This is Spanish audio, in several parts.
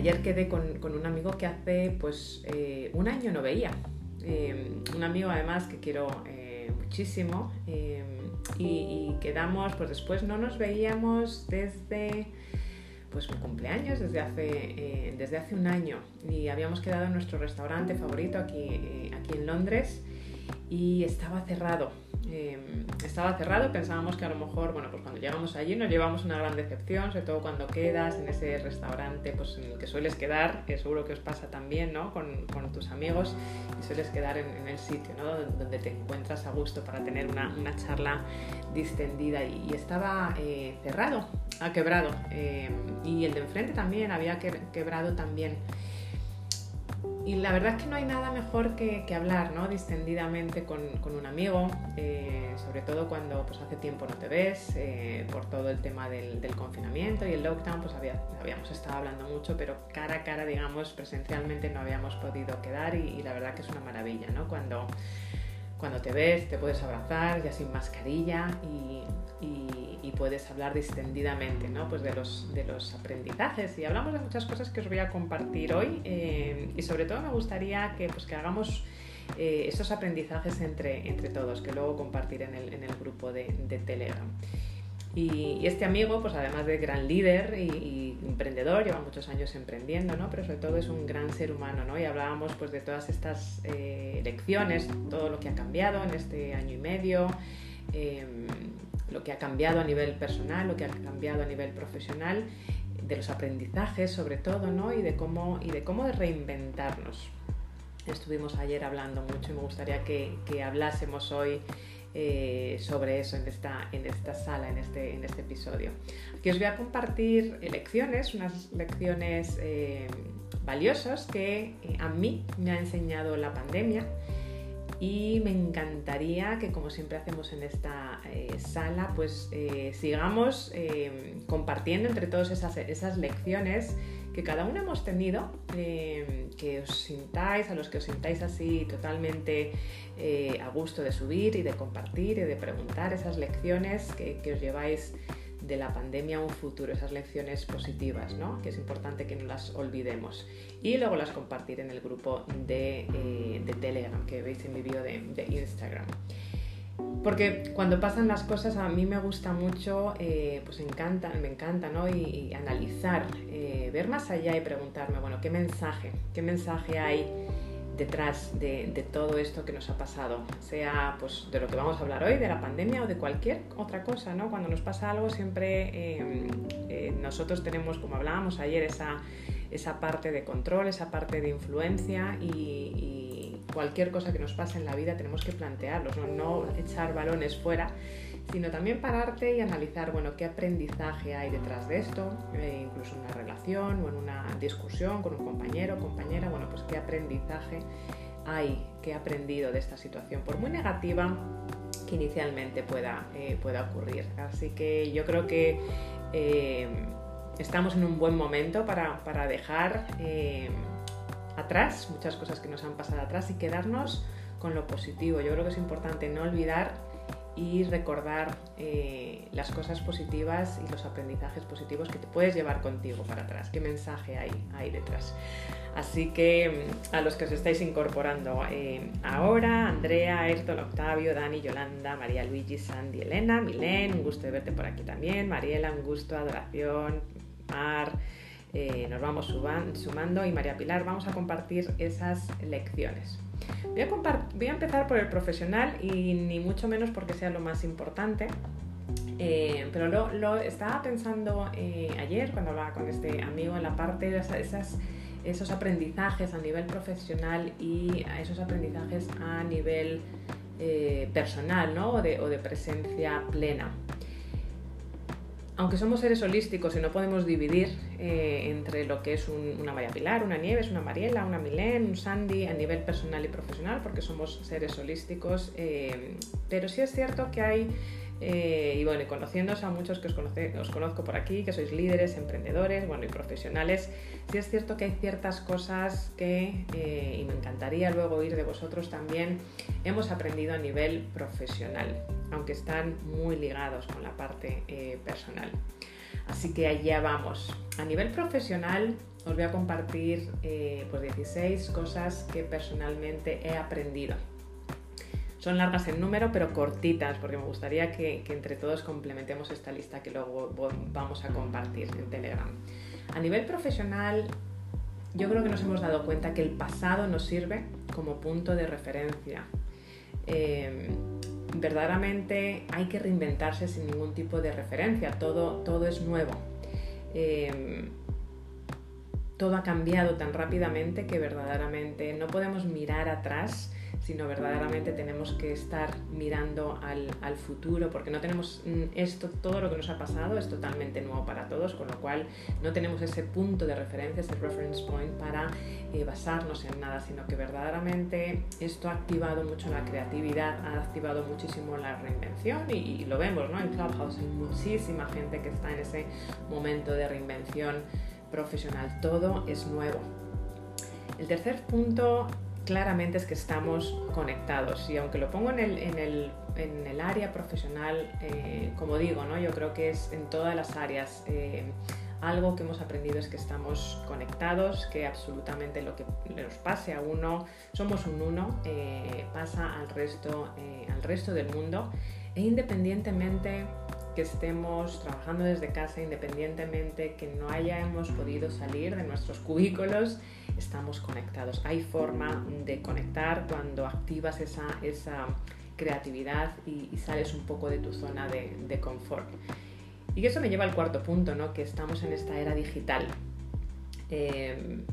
ayer quedé con, un amigo que hace pues un año no veía. un amigo además que quiero muchísimo y, quedamos, pues después no nos veíamos desde pues mi cumpleaños desde hace, eh, desde hace un año y habíamos quedado en nuestro restaurante favorito aquí, eh, aquí en Londres y estaba cerrado. Em, estaba cerrado, pensábamos que a lo mejor, bueno, pues cuando llegamos allí nos llevamos una gran decepción, sobre todo cuando quedas en ese restaurante pues en el que sueles quedar, que seguro que os pasa también, ¿no? Con, tus amigos y sueles quedar en, el sitio, ¿no? Donde te encuentras a gusto para tener una, una charla distendida y, estaba eh, cerrado, ha quebrado em, y el de enfrente también había quebrado también y la verdad es que no hay nada mejor que, hablar ¿no? distendidamente con, un amigo, eh, sobre todo cuando pues, hace tiempo no te ves, eh, por todo el tema del, confinamiento y el lockdown, pues habíamos estado hablando mucho, pero cara a cara, digamos, presencialmente no habíamos podido quedar y, la verdad que es una maravilla, ¿no? Cuando, cuando te ves, te puedes abrazar ya sin mascarilla y, puedes hablar distendidamente ¿no? pues de, los, de los aprendizajes. Y hablamos de muchas cosas que os voy a compartir hoy eh, y sobre todo me gustaría que, pues, que hagamos eh, esos aprendizajes entre, entre todos, que luego compartiré en el, en el grupo de, Telegram. Y, este amigo, pues además de gran líder y, emprendedor, lleva muchos años emprendiendo, ¿no? Pero sobre todo es un gran ser humano, ¿no? Y hablábamos pues de todas estas eh, lecciones, todo lo que ha cambiado en este año y medio, em, lo que ha cambiado a nivel personal, lo que ha cambiado a nivel profesional, de los aprendizajes sobre todo, ¿no? Y de cómo, y de cómo reinventarnos. Estuvimos ayer hablando mucho y me gustaría que, hablásemos hoy eh, sobre eso en esta, en esta sala, en este, en este episodio. Aquí os voy a compartir lecciones, unas lecciones eh, valiosas que eh, a mí me ha enseñado la pandemia y me encantaría que como siempre hacemos en esta eh, sala pues eh, sigamos eh, compartiendo entre todos esas, lecciones que cada uno hemos tenido, que os sintáis, a los que os sintáis así totalmente a gusto de subir y de compartir y de preguntar esas lecciones que os lleváis de la pandemia a un futuro, esas lecciones positivas, ¿no? que es importante que no las olvidemos. Y luego las compartir en el grupo de, eh, Telegram que veis en mi vídeo de, Instagram. Porque cuando pasan las cosas a mí me gusta mucho, eh, pues encanta, me encanta, ¿no? Y, analizar, eh, ver más allá y preguntarme, bueno, ¿qué mensaje? ¿Qué mensaje hay detrás de, todo esto que nos ha pasado, sea pues de lo que vamos a hablar hoy, de la pandemia o de cualquier otra cosa, ¿no? Cuando nos pasa algo siempre em, eh, nosotros tenemos, como hablábamos ayer, esa, esa parte de control, esa parte de influencia y, cualquier cosa que nos pase en la vida tenemos que plantearlos, no, no echar balones fuera sino también pararte y analizar, bueno, qué aprendizaje hay detrás de esto, eh, incluso en una relación o en una discusión con un compañero o compañera, bueno, pues qué aprendizaje hay, qué he aprendido de esta situación, por muy negativa que inicialmente pueda, eh, pueda ocurrir. Así que yo creo que eh, estamos en un buen momento para, para dejar atrás muchas cosas que nos han pasado atrás y quedarnos con lo positivo. Yo creo que es importante no olvidar y recordar eh, las cosas positivas y los aprendizajes positivos que te puedes llevar contigo para atrás, qué mensaje hay, hay detrás. Así que mm, a los que os estáis incorporando eh, ahora, Andrea, Ayrton, Octavio, Dani, Yolanda, María Luigi, Sandy, Elena, Milén, un gusto de verte por aquí también, Mariela, un gusto, adoración, Mar, eh, nos vamos sumando y María Pilar, vamos a compartir esas lecciones. Voy a, empezar por el profesional y ni mucho menos porque sea lo más importante. Eh, pero lo, estaba pensando eh, ayer cuando hablaba con este amigo en la parte de esas, esos aprendizajes a nivel profesional y esos aprendizajes a nivel eh, personal ¿no? o, de, o de presencia plena aunque somos seres holísticos y no podemos dividir eh, entre lo que es una María Pilar, una Nieves, una Mariela, una Milén, un Sandy a nivel personal y profesional, porque somos seres holísticos, eh, pero sí es cierto que hay eh, y bueno, conociéndoos a muchos que os, conozco por aquí, que sois líderes, emprendedores, bueno, y profesionales, sí es cierto que hay ciertas cosas que, eh, y me encantaría luego oír de vosotros también, hemos aprendido a nivel profesional, aunque están muy ligados con la parte eh, personal. Así que allá vamos. A nivel profesional os voy a compartir pues 16 cosas que personalmente he aprendido. Son largas en número, pero cortitas, porque me gustaría que, entre todos complementemos esta lista que luego vamos a compartir en Telegram. A nivel profesional, yo creo que nos hemos dado cuenta que el pasado nos sirve como punto de referencia. Em, verdaderamente hay que reinventarse sin ningún tipo de referencia, todo, todo es nuevo. Em, todo ha cambiado tan rápidamente que verdaderamente no podemos mirar atrás sino verdaderamente tenemos que estar mirando al, futuro, porque no tenemos mm, esto, todo lo que nos ha pasado es totalmente nuevo para todos, con lo cual no tenemos ese punto de referencia, ese reference point para eh, basarnos en nada, sino que verdaderamente esto ha activado mucho la creatividad, ha activado muchísimo la reinvención y, lo vemos, ¿no? En Clubhouse hay muchísima gente que está en ese momento de reinvención profesional, todo es nuevo. El tercer punto claramente es que estamos conectados y aunque lo pongo en el, área profesional, eh, como digo, ¿no? yo creo que es en todas las áreas. Eh, algo que hemos aprendido es que estamos conectados, que absolutamente lo que nos pase a uno, somos un uno, eh, pasa al resto, al resto del mundo e independientemente que estemos trabajando desde casa, independientemente que no hayamos podido salir de nuestros cubículos, estamos conectados. Hay forma de conectar cuando activas esa, esa creatividad y, sales un poco de tu zona de, confort. Y eso me lleva al cuarto punto, ¿no? que estamos en esta era digital. Em,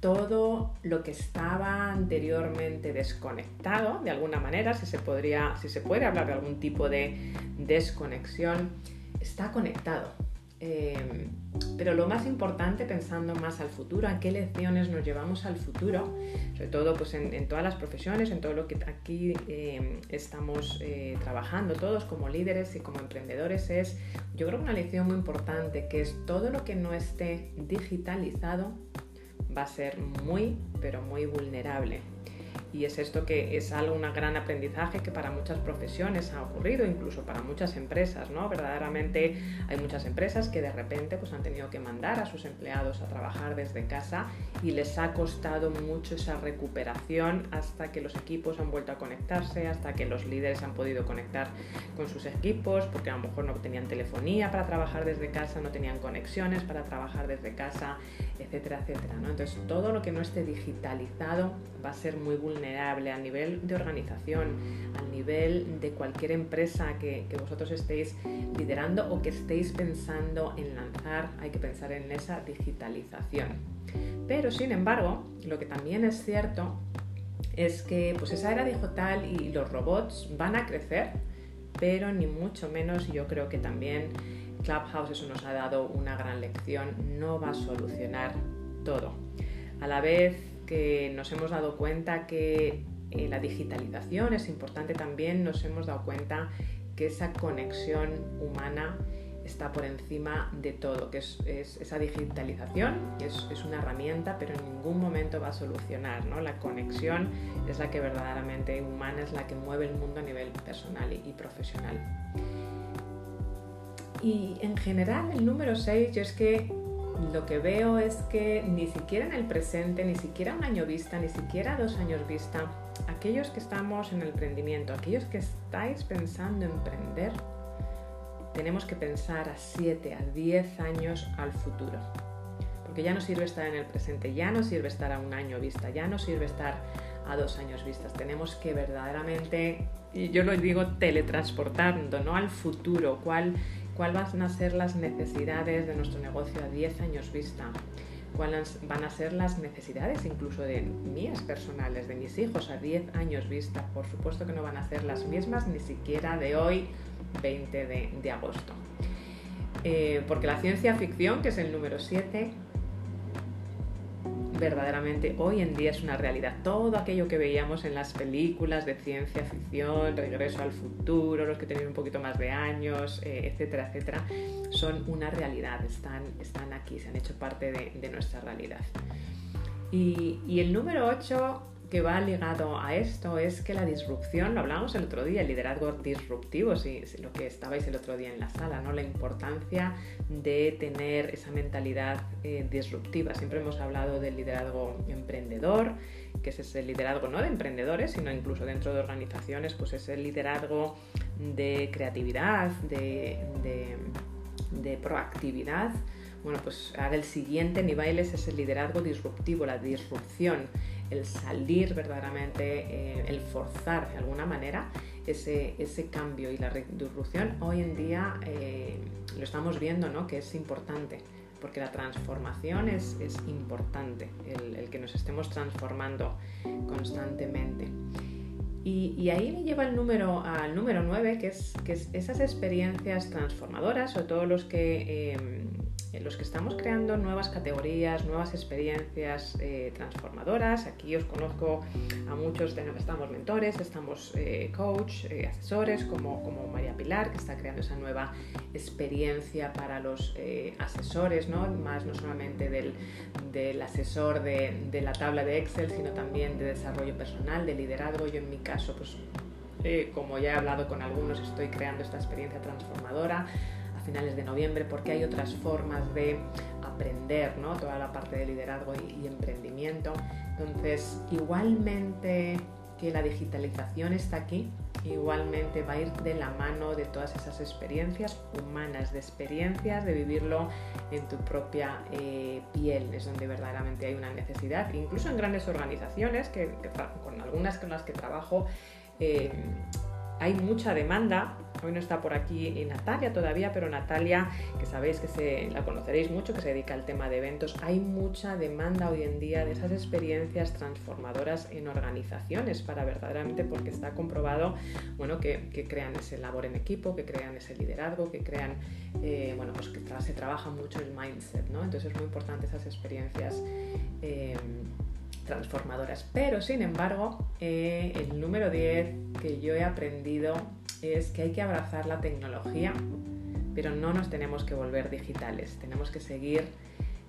todo lo que estaba anteriormente desconectado, de alguna manera, si se, podría, si se puede hablar de algún tipo de desconexión, está conectado. Em, pero lo más importante, pensando más al futuro, a qué lecciones nos llevamos al futuro, sobre todo pues en, todas las profesiones, en todo lo que aquí em, estamos eh, trabajando todos como líderes y como emprendedores, es yo creo que una lección muy importante, que es todo lo que no esté digitalizado va a ser muy, pero muy vulnerable y es esto que es algo, un gran aprendizaje que para muchas profesiones ha ocurrido, incluso para muchas empresas, ¿no? Verdaderamente hay muchas empresas que de repente pues, han tenido que mandar a sus empleados a trabajar desde casa y les ha costado mucho esa recuperación hasta que los equipos han vuelto a conectarse, hasta que los líderes han podido conectar con sus equipos, porque a lo mejor no tenían telefonía para trabajar desde casa, no tenían conexiones para trabajar desde casa, etcétera, etcétera. ¿no? Entonces todo lo que no esté digitalizado va a ser muy vulnerable a nivel de organización, a nivel de cualquier empresa que, vosotros estéis liderando o que estéis pensando en lanzar, hay que pensar en esa digitalización. Pero sin embargo, lo que también es cierto es que pues esa era digital y los robots van a crecer, pero ni mucho menos yo creo que también Clubhouse eso nos ha dado una gran lección, no va a solucionar todo. A la vez que nos hemos dado cuenta que eh, la digitalización es importante también, nos hemos dado cuenta que esa conexión humana está por encima de todo, que es, esa digitalización es, es, una herramienta, pero en ningún momento va a solucionar. ¿no? La conexión es la que verdaderamente humana, es la que mueve el mundo a nivel personal y, y profesional. Y en general, el número 6, yo es que lo que veo es que ni siquiera en el presente, ni siquiera un año vista, ni siquiera dos años vista, aquellos que estamos en el emprendimiento, aquellos que estáis pensando en emprender, tenemos que pensar a 7, a 10 años al futuro. Porque ya no sirve estar en el presente, ya no sirve estar a un año vista, ya no sirve estar a dos años vistas. Tenemos que verdaderamente, y yo lo digo, teletransportando, ¿no? Al futuro, cuál cuáles van a ser las necesidades de nuestro negocio a 10 años vista, cuáles van a ser las necesidades incluso de mías personales, de mis hijos a 10 años vista. Por supuesto que no van a ser las mismas ni siquiera de hoy, 20 de, agosto. Eh, porque la ciencia ficción, que es el número 7, verdaderamente hoy en día es una realidad. Todo aquello que veíamos en las películas de ciencia ficción, Regreso al futuro, los que tienen un poquito más de años, eh, etcétera, etcétera, son una realidad, están, están aquí, se han hecho parte de, nuestra realidad. Y, el número 8 que va ligado a esto es que la disrupción, lo hablábamos el otro día, el liderazgo disruptivo, si, lo que estabais el otro día en la sala, ¿no? la importancia de tener esa mentalidad eh, disruptiva. Siempre hemos hablado del liderazgo emprendedor, que es ese liderazgo no de emprendedores, sino incluso dentro de organizaciones, pues es el liderazgo de creatividad, de, proactividad bueno, pues ahora el siguiente nivel es ese liderazgo disruptivo, la disrupción, el salir verdaderamente, eh, el forzar de alguna manera ese, ese, cambio y la disrupción hoy en día eh, lo estamos viendo, ¿no? Que es importante porque la transformación es, es importante, el, que nos estemos transformando constantemente. Y, ahí me lleva el número, al número 9, que es, que es esas experiencias transformadoras, o todos los que eh, los que estamos creando nuevas categorías, nuevas experiencias eh, transformadoras. Aquí os conozco a muchos, de, estamos mentores, estamos eh, coach, eh, asesores, como, como María Pilar, que está creando esa nueva experiencia para los asesores, ¿no? más no solamente del, del asesor de, de, la tabla de Excel, sino también de desarrollo personal, de liderazgo. Yo en mi caso, pues como ya he hablado con algunos, estoy creando esta experiencia transformadora finales de noviembre porque hay otras formas de aprender ¿no? toda la parte de liderazgo y, emprendimiento. Entonces, igualmente que la digitalización está aquí, igualmente va a ir de la mano de todas esas experiencias humanas, de experiencias de vivirlo en tu propia eh, piel, es donde verdaderamente hay una necesidad, incluso en grandes organizaciones, que, con algunas con las que trabajo, eh, hay mucha demanda. Hoy no está por aquí Natalia todavía, pero Natalia, que sabéis que se, la conoceréis mucho, que se dedica al tema de eventos, hay mucha demanda hoy en día de esas experiencias transformadoras en organizaciones para verdaderamente, porque está comprobado bueno, que, crean ese labor en equipo, que crean ese liderazgo, que crean, eh, bueno, pues que se trabaja mucho el mindset, ¿no? Entonces es muy importante esas experiencias. Eh, transformadoras. Pero sin embargo, eh, el número 10 que yo he aprendido es que hay que abrazar la tecnología, pero no nos tenemos que volver digitales, tenemos que seguir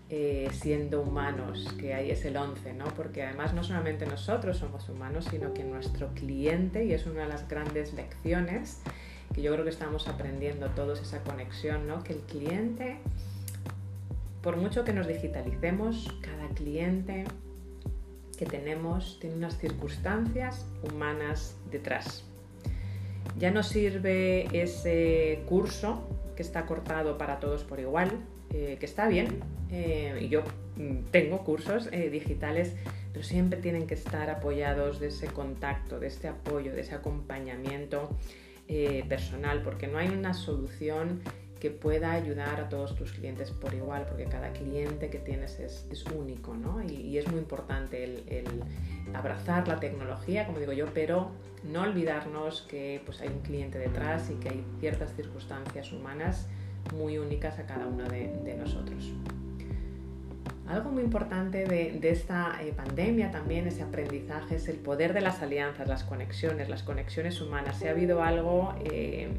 eh, siendo humanos, que ahí es el 11, ¿no? Porque además no solamente nosotros somos humanos, sino que nuestro cliente, y es una de las grandes lecciones que yo creo que estamos aprendiendo todos esa conexión, ¿no? Que el cliente, por mucho que nos digitalicemos, cada cliente que tenemos tiene unas circunstancias humanas detrás. Ya no sirve ese curso que está cortado para todos por igual, eh, que está bien, eh, y yo mm, tengo cursos eh, digitales, pero siempre tienen que estar apoyados de ese contacto, de este apoyo, de ese acompañamiento personal, porque no hay una solución que pueda ayudar a todos tus clientes por igual, porque cada cliente que tienes es, único, ¿no? Y, es muy importante el, abrazar la tecnología, como digo yo, pero no olvidarnos que pues, hay un cliente detrás y que hay ciertas circunstancias humanas muy únicas a cada uno de, nosotros. Algo muy importante de, esta eh, pandemia también, ese aprendizaje, es el poder de las alianzas, las conexiones, las conexiones humanas. Si ha habido algo eh,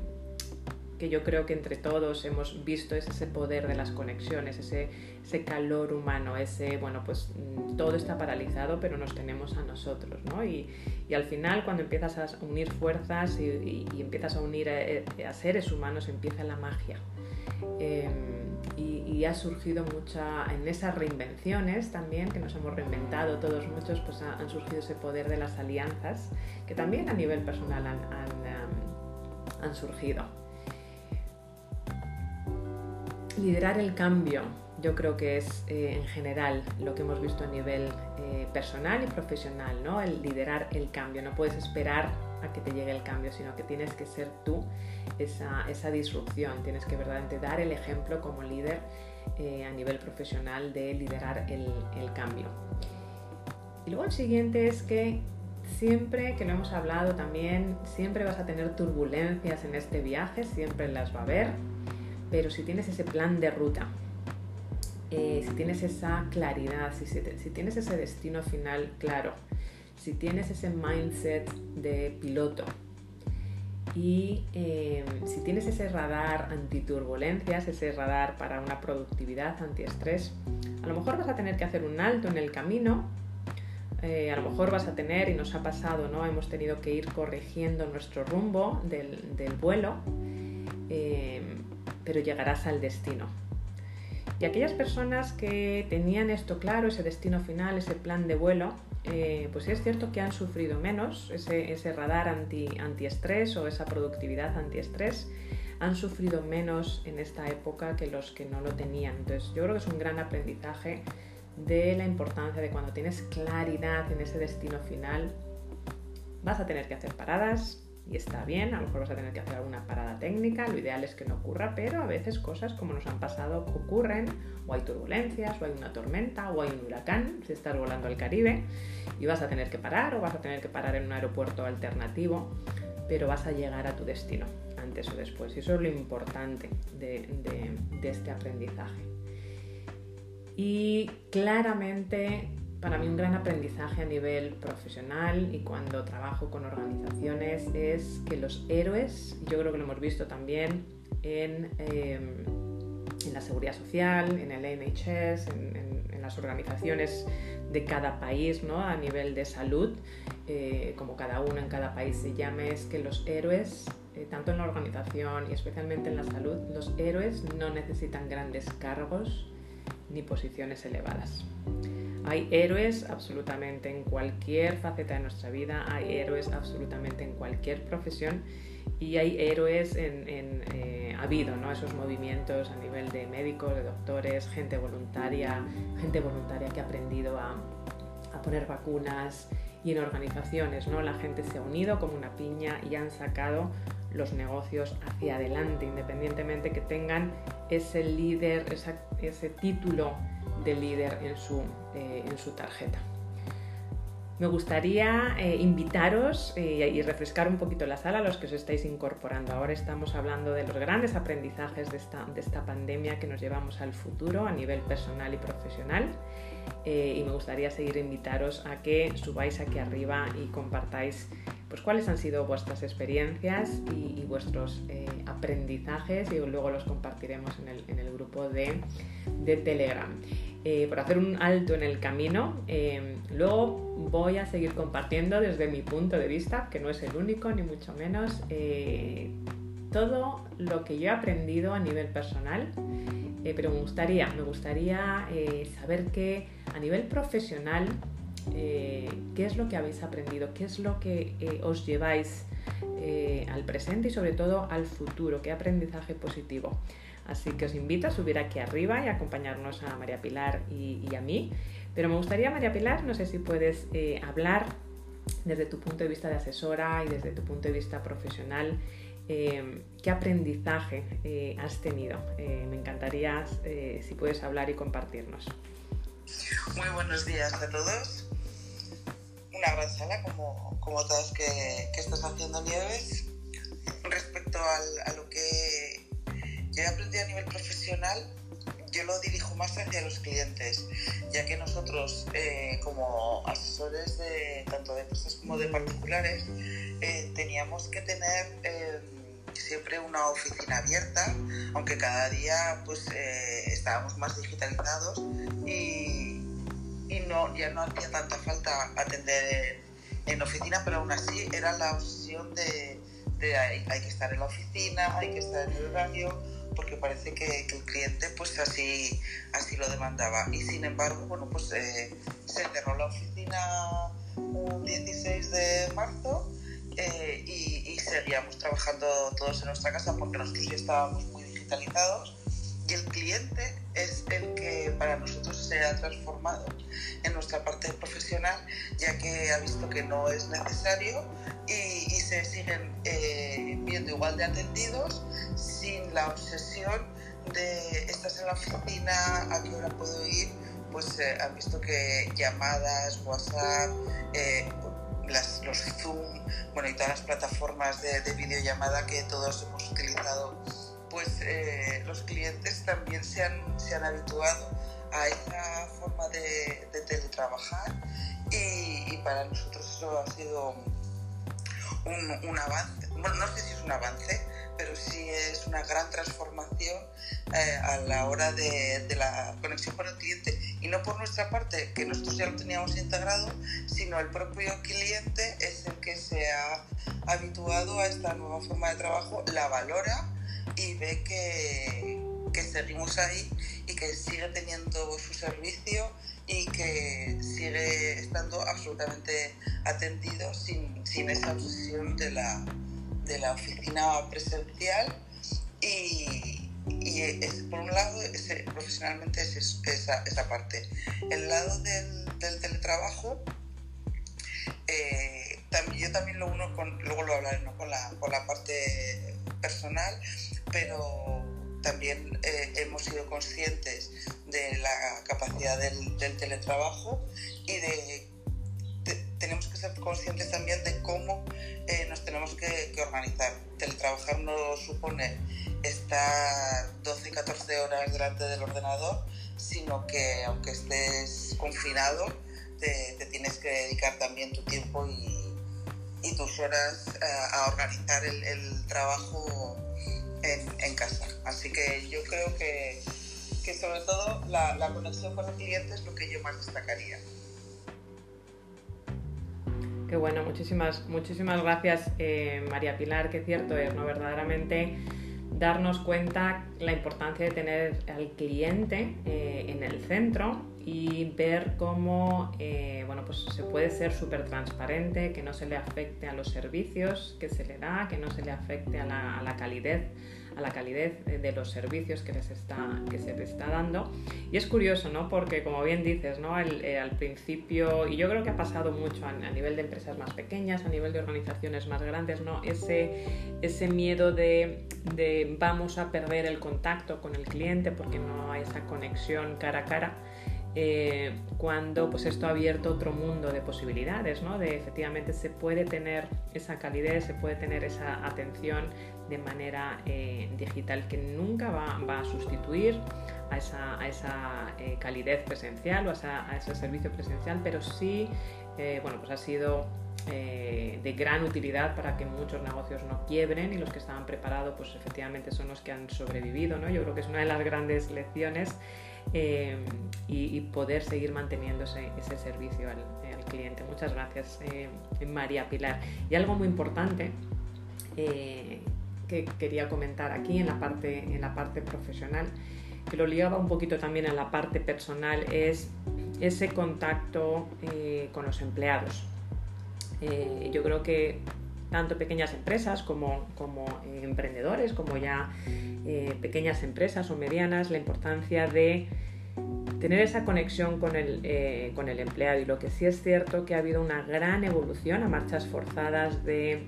que yo creo que entre todos hemos visto es ese poder de las conexiones, ese, ese calor humano, ese, bueno, pues mm, todo está paralizado, pero nos tenemos a nosotros, ¿no? Y, y al final, cuando empiezas a unir fuerzas y, y, empiezas a unir a, seres humanos, empieza la magia. Em, y, ha surgido mucha, en esas reinvenciones también, que nos hemos reinventado todos muchos, pues han surgido ese poder de las alianzas, que también a nivel personal han, han, em, han surgido. Liderar el cambio, yo creo que es eh, en general lo que hemos visto a nivel eh, personal y profesional, ¿no? El liderar el cambio. No puedes esperar a que te llegue el cambio, sino que tienes que ser tú esa, disrupción. Tienes que verdaderamente dar el ejemplo como líder eh, a nivel profesional de liderar el, el cambio. Y luego el siguiente es que siempre que lo hemos hablado también, siempre vas a tener turbulencias en este viaje, siempre las va a haber pero si tienes ese plan de ruta, eh, si tienes esa claridad, si, tienes ese destino final claro, si tienes ese mindset de piloto y eh, si tienes ese radar antiturbulencias, ese radar para una productividad antiestrés, a lo mejor vas a tener que hacer un alto en el camino eh, a lo mejor vas a tener, y nos ha pasado, ¿no? Hemos tenido que ir corrigiendo nuestro rumbo del, vuelo, pero llegarás al destino. Y aquellas personas que tenían esto claro, ese destino final, ese plan de vuelo, eh, pues es cierto que han sufrido menos, ese, radar anti, o esa productividad antiestrés, han sufrido menos en esta época que los que no lo tenían. Entonces yo creo que es un gran aprendizaje de la importancia de cuando tienes claridad en ese destino final, vas a tener que hacer paradas, y está bien, a lo mejor vas a tener que hacer alguna parada técnica, lo ideal es que no ocurra, pero a veces cosas como nos han pasado ocurren, o hay turbulencias, o hay una tormenta, o hay un huracán, si estás volando al Caribe, y vas a tener que parar, o vas a tener que parar en un aeropuerto alternativo, pero vas a llegar a tu destino, antes o después, y eso es lo importante de, de este aprendizaje. Y claramente para mí un gran aprendizaje a nivel profesional y cuando trabajo con organizaciones es que los héroes, yo creo que lo hemos visto también en, em, en la seguridad social, en el NHS, en, las organizaciones de cada país ¿no? a nivel de salud, eh, como cada uno en cada país se llame, es que los héroes, eh, tanto en la organización y especialmente en la salud, los héroes no necesitan grandes cargos ni posiciones elevadas. Hay héroes absolutamente en cualquier faceta de nuestra vida, hay héroes absolutamente en cualquier profesión y hay héroes en, eh, habido, ¿no? Esos movimientos a nivel de médicos, de doctores, gente voluntaria, gente voluntaria que ha aprendido a, a poner vacunas y en organizaciones, ¿no? La gente se ha unido como una piña y han sacado los negocios hacia adelante, independientemente que tengan ese líder, ese título de líder en su, eh, en su tarjeta. Me gustaría eh, invitaros eh, y refrescar un poquito la sala a los que os estáis incorporando. Ahora estamos hablando de los grandes aprendizajes de esta, de esta pandemia que nos llevamos al futuro a nivel personal y profesional. Y me gustaría seguir invitaros a que subáis aquí arriba y compartáis pues, cuáles han sido vuestras experiencias y, vuestros aprendizajes y luego los compartiremos en el, en el grupo de, de Telegram. Eh, por hacer un alto en el camino. Eh, luego voy a seguir compartiendo desde mi punto de vista, que no es el único ni mucho menos, eh, todo lo que yo he aprendido a nivel personal. Pero me gustaría, me gustaría saber que a nivel profesional, qué es lo que habéis aprendido, qué es lo que os lleváis al presente y sobre todo al futuro, qué aprendizaje positivo. Así que os invito a subir aquí arriba y acompañarnos a María Pilar y, a mí. Pero me gustaría, María Pilar, no sé si puedes eh, hablar desde tu punto de vista de asesora y desde tu punto de vista profesional, eh, ¿qué aprendizaje eh, has tenido? me encantaría si puedes hablar y compartirnos. Muy buenos días a todos. Una gran sala como, como todas que, estás haciendo, Nieves. Respecto a lo que yo he aprendido a nivel profesional, yo lo dirijo más hacia los clientes, ya que nosotros eh, como asesores de tanto de empresas como de particulares eh, teníamos que tener eh, siempre una oficina abierta, aunque cada día pues estábamos más digitalizados y, y, no, ya no hacía tanta falta atender en, oficina, pero aún así era la opción de, hay que estar en la oficina, hay que estar en el horario porque parece que, el cliente pues así, así lo demandaba. Y sin embargo, bueno, pues eh, se cerró la oficina un 16 de marzo eh, y, y, seguíamos trabajando todos en nuestra casa porque nosotros ya estábamos muy digitalizados y el cliente es el que para nosotros se ha transformado en nuestra parte profesional, ya que ha visto que no es necesario y, se siguen eh, viendo igual de atendidos sin la obsesión de estás en la oficina, a qué hora puedo ir, pues eh, han visto que llamadas, WhatsApp, eh, los Zoom, bueno, y todas las plataformas de, de videollamada que todos hemos utilizado pues eh, los clientes también se han, se han habituado a esa forma de, teletrabajar y, para nosotros eso ha sido un, avance, bueno, no sé si es un avance, pero sí es una gran transformación eh, a la hora de, la conexión con el cliente. Y no por nuestra parte, que nosotros ya lo teníamos integrado, sino el propio cliente es el que se ha habituado a esta nueva forma de trabajo, la valora y ve que, que seguimos ahí y que sigue teniendo su servicio y que sigue estando absolutamente atendido sin, sin esa obsesión de la, de la oficina presencial y, y por un lado, profesionalmente es esa, esa, parte. El lado del, del teletrabajo, eh, también, yo también lo uno con, luego lo hablaré con, la, con la parte personal, pero también eh, hemos sido conscientes de la capacidad del, teletrabajo y de, tenemos que ser conscientes también de cómo eh, nos tenemos que, organizar. Teletrabajar no supone estar 12 y 14 horas delante del ordenador, sino que aunque estés confinado, te, tienes que dedicar también tu tiempo y, tus horas eh, a, organizar el, trabajo en, casa. Así que yo creo que, sobre todo la, conexión con el cliente es lo que yo más destacaría. Qué bueno, muchísimas, muchísimas gracias eh, María Pilar, que cierto es, ¿no? Verdaderamente darnos cuenta la importancia de tener al cliente eh, en el centro y ver cómo eh, bueno, pues se puede ser súper transparente, que no se le afecte a los servicios que se le da, que no se le afecte a la, a la calidez a la calidez de los servicios que, les está, que se les está dando. Y es curioso, ¿no? Porque como bien dices, ¿no? Eh, al principio, y yo creo que ha pasado mucho a, nivel de empresas más pequeñas, a nivel de organizaciones más grandes, ¿no? Ese, ese miedo de, vamos a perder el contacto con el cliente porque no hay esa conexión cara a cara. Eh, cuando pues esto ha abierto otro mundo de posibilidades, ¿no? De efectivamente se puede tener esa calidez, se puede tener esa atención de manera eh, digital que nunca va, a sustituir a esa, a esa eh, calidez presencial o a, ese servicio presencial, pero sí, bueno, pues ha sido de gran utilidad para que muchos negocios no quiebren y los que estaban preparados pues efectivamente son los que han sobrevivido, ¿no? Yo creo que es una de las grandes lecciones y, poder seguir manteniendo ese, servicio al, cliente. Muchas gracias, eh, María Pilar. Y algo muy importante eh, que quería comentar aquí en la, parte, en la parte profesional, que lo ligaba un poquito también en la parte personal, es ese contacto eh, con los empleados. yo creo que tanto pequeñas empresas como, como emprendedores, como ya eh, pequeñas empresas o medianas, la importancia de tener esa conexión con el, eh, con el empleado. Y lo que sí es cierto que ha habido una gran evolución a marchas forzadas de,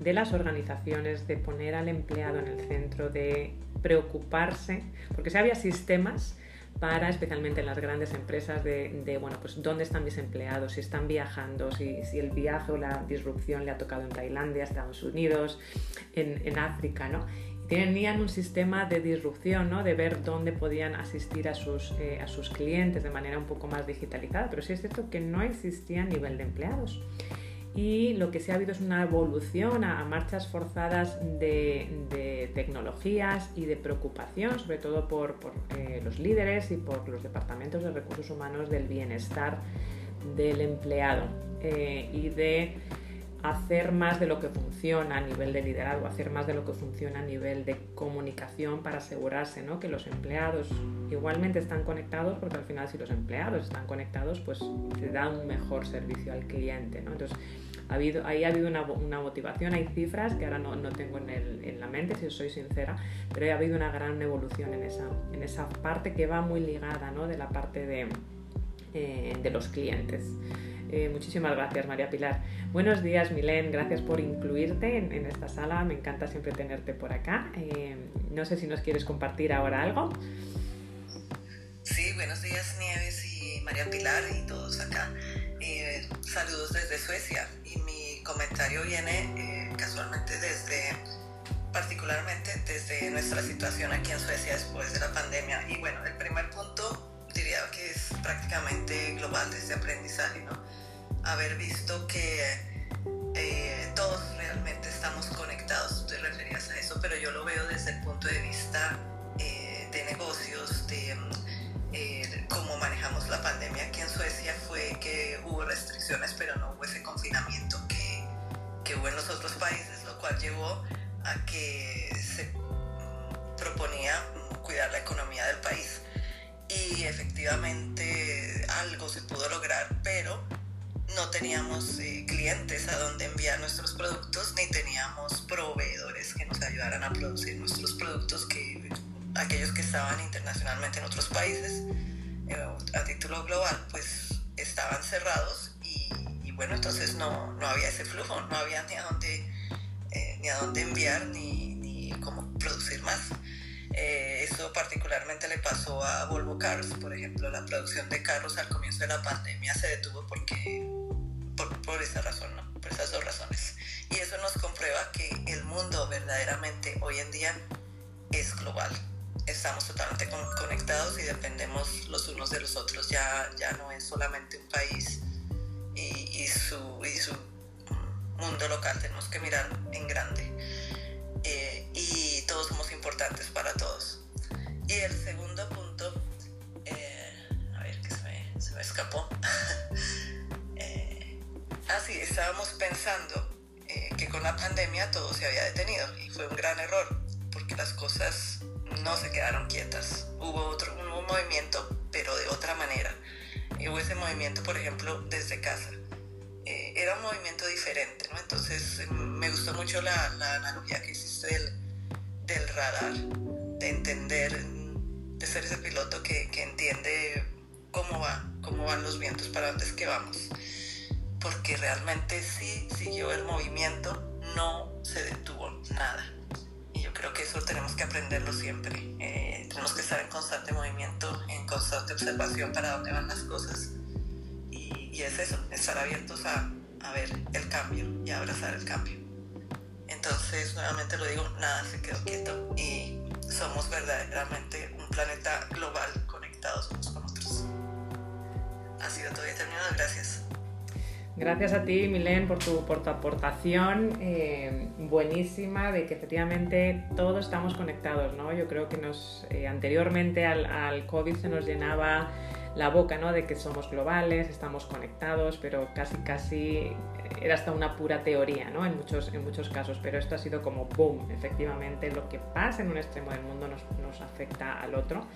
de las organizaciones, de poner al empleado en el centro, de preocuparse, porque si había sistemas para, especialmente en las grandes empresas, de, bueno, pues dónde están mis empleados, si están viajando, si, si, el viaje o la disrupción le ha tocado en Tailandia, Estados Unidos, en, en África, ¿no? tenían un sistema de disrupción, ¿no? de ver dónde podían asistir a sus, eh, a sus clientes de manera un poco más digitalizada, pero sí es cierto que no existía a nivel de empleados. Y lo que sí ha habido es una evolución a, marchas forzadas de, tecnologías y de preocupación, sobre todo por, eh, los líderes y por los departamentos de recursos humanos del bienestar del empleado eh, y de hacer más de lo que funciona a nivel de liderazgo, hacer más de lo que funciona a nivel de comunicación para asegurarse ¿no? que los empleados igualmente están conectados, porque al final si los empleados están conectados, pues se da un mejor servicio al cliente. Entonces, ha habido, ahí ha habido una, motivación, hay cifras que ahora no, no tengo en, el, la mente, si soy sincera, pero ha habido una gran evolución en esa, en esa parte que va muy ligada ¿no? de la parte de, eh, de los clientes. Eh, muchísimas gracias, María Pilar. Buenos días, Milén. Gracias por incluirte en, esta sala. Me encanta siempre tenerte por acá. Eh, no sé si nos quieres compartir ahora algo. Sí, buenos días, Nieves y María Pilar y todos acá. Saludos desde Suecia comentario viene eh, casualmente desde, particularmente desde nuestra situación aquí en Suecia después de la pandemia. Y bueno, el primer punto diría que es prácticamente global de este aprendizaje, ¿no? Haber visto que eh, todos realmente estamos conectados, tú te referías a eso, pero yo lo veo desde el punto de vista eh, de negocios, de mm, eh, cómo manejamos la pandemia aquí en Suecia fue que hubo restricciones, pero no hubo ese confinamiento llevó en los otros países, lo cual llevó a que se proponía cuidar la economía del país. Y efectivamente algo se pudo lograr, pero no teníamos eh, clientes a donde enviar nuestros productos ni teníamos proveedores que nos ayudaran a producir nuestros productos que aquellos que estaban internacionalmente en otros países eh, a título global pues estaban cerrados y, bueno, entonces no, no, había ese flujo, no había ni a dónde, eh, ni a dónde enviar ni, ni cómo producir más. Eh, eso particularmente le pasó a Volvo Cars, por ejemplo, la producción de carros al comienzo de la pandemia se detuvo porque, por, esa razón, por esas dos razones. Y eso nos comprueba que el mundo verdaderamente hoy en día es global. Estamos totalmente conectados y dependemos los unos de los otros. Ya, ya no es solamente un país y, su, y su mundo local, tenemos que mirar en grande. Eh, y todos somos importantes para todos. Y el segundo punto, eh, a ver que se me, se me escapó. eh, ah, sí, estábamos pensando eh, que con la pandemia todo se había detenido y fue un gran error porque las cosas no se quedaron quietas. Hubo otro un, movimiento, pero de otra manera. Hubo ese movimiento, por ejemplo, desde casa. era un movimiento diferente, ¿no? Entonces me gustó mucho la, la analogía que hiciste del, del radar, de entender, de ser ese piloto que, que, entiende cómo va, cómo van los vientos, para dónde es que vamos. Porque realmente sí siguió el movimiento, no se detuvo nada. Y creo que eso tenemos que aprenderlo siempre. Eh, tenemos que estar en constante movimiento, en constante observación para dónde van las cosas. Y, y es eso, estar abiertos a, ver el cambio y abrazar el cambio. Entonces, nuevamente lo digo, nada se quedó quieto y somos verdaderamente un planeta global conectados unos con otros. Ha sido todo determinado, gracias. Gracias a ti, Milén, por tu, por tu aportación eh, buenísima de que efectivamente todos estamos conectados. ¿no? Yo creo que nos, eh, anteriormente al, al COVID se nos llenaba la boca, ¿no? De que somos globales, estamos conectados, pero casi, casi era hasta una pura teoría, ¿no? En muchos, en muchos casos, pero esto ha sido como boom, efectivamente, lo que pasa en un extremo del mundo nos, nos afecta al otro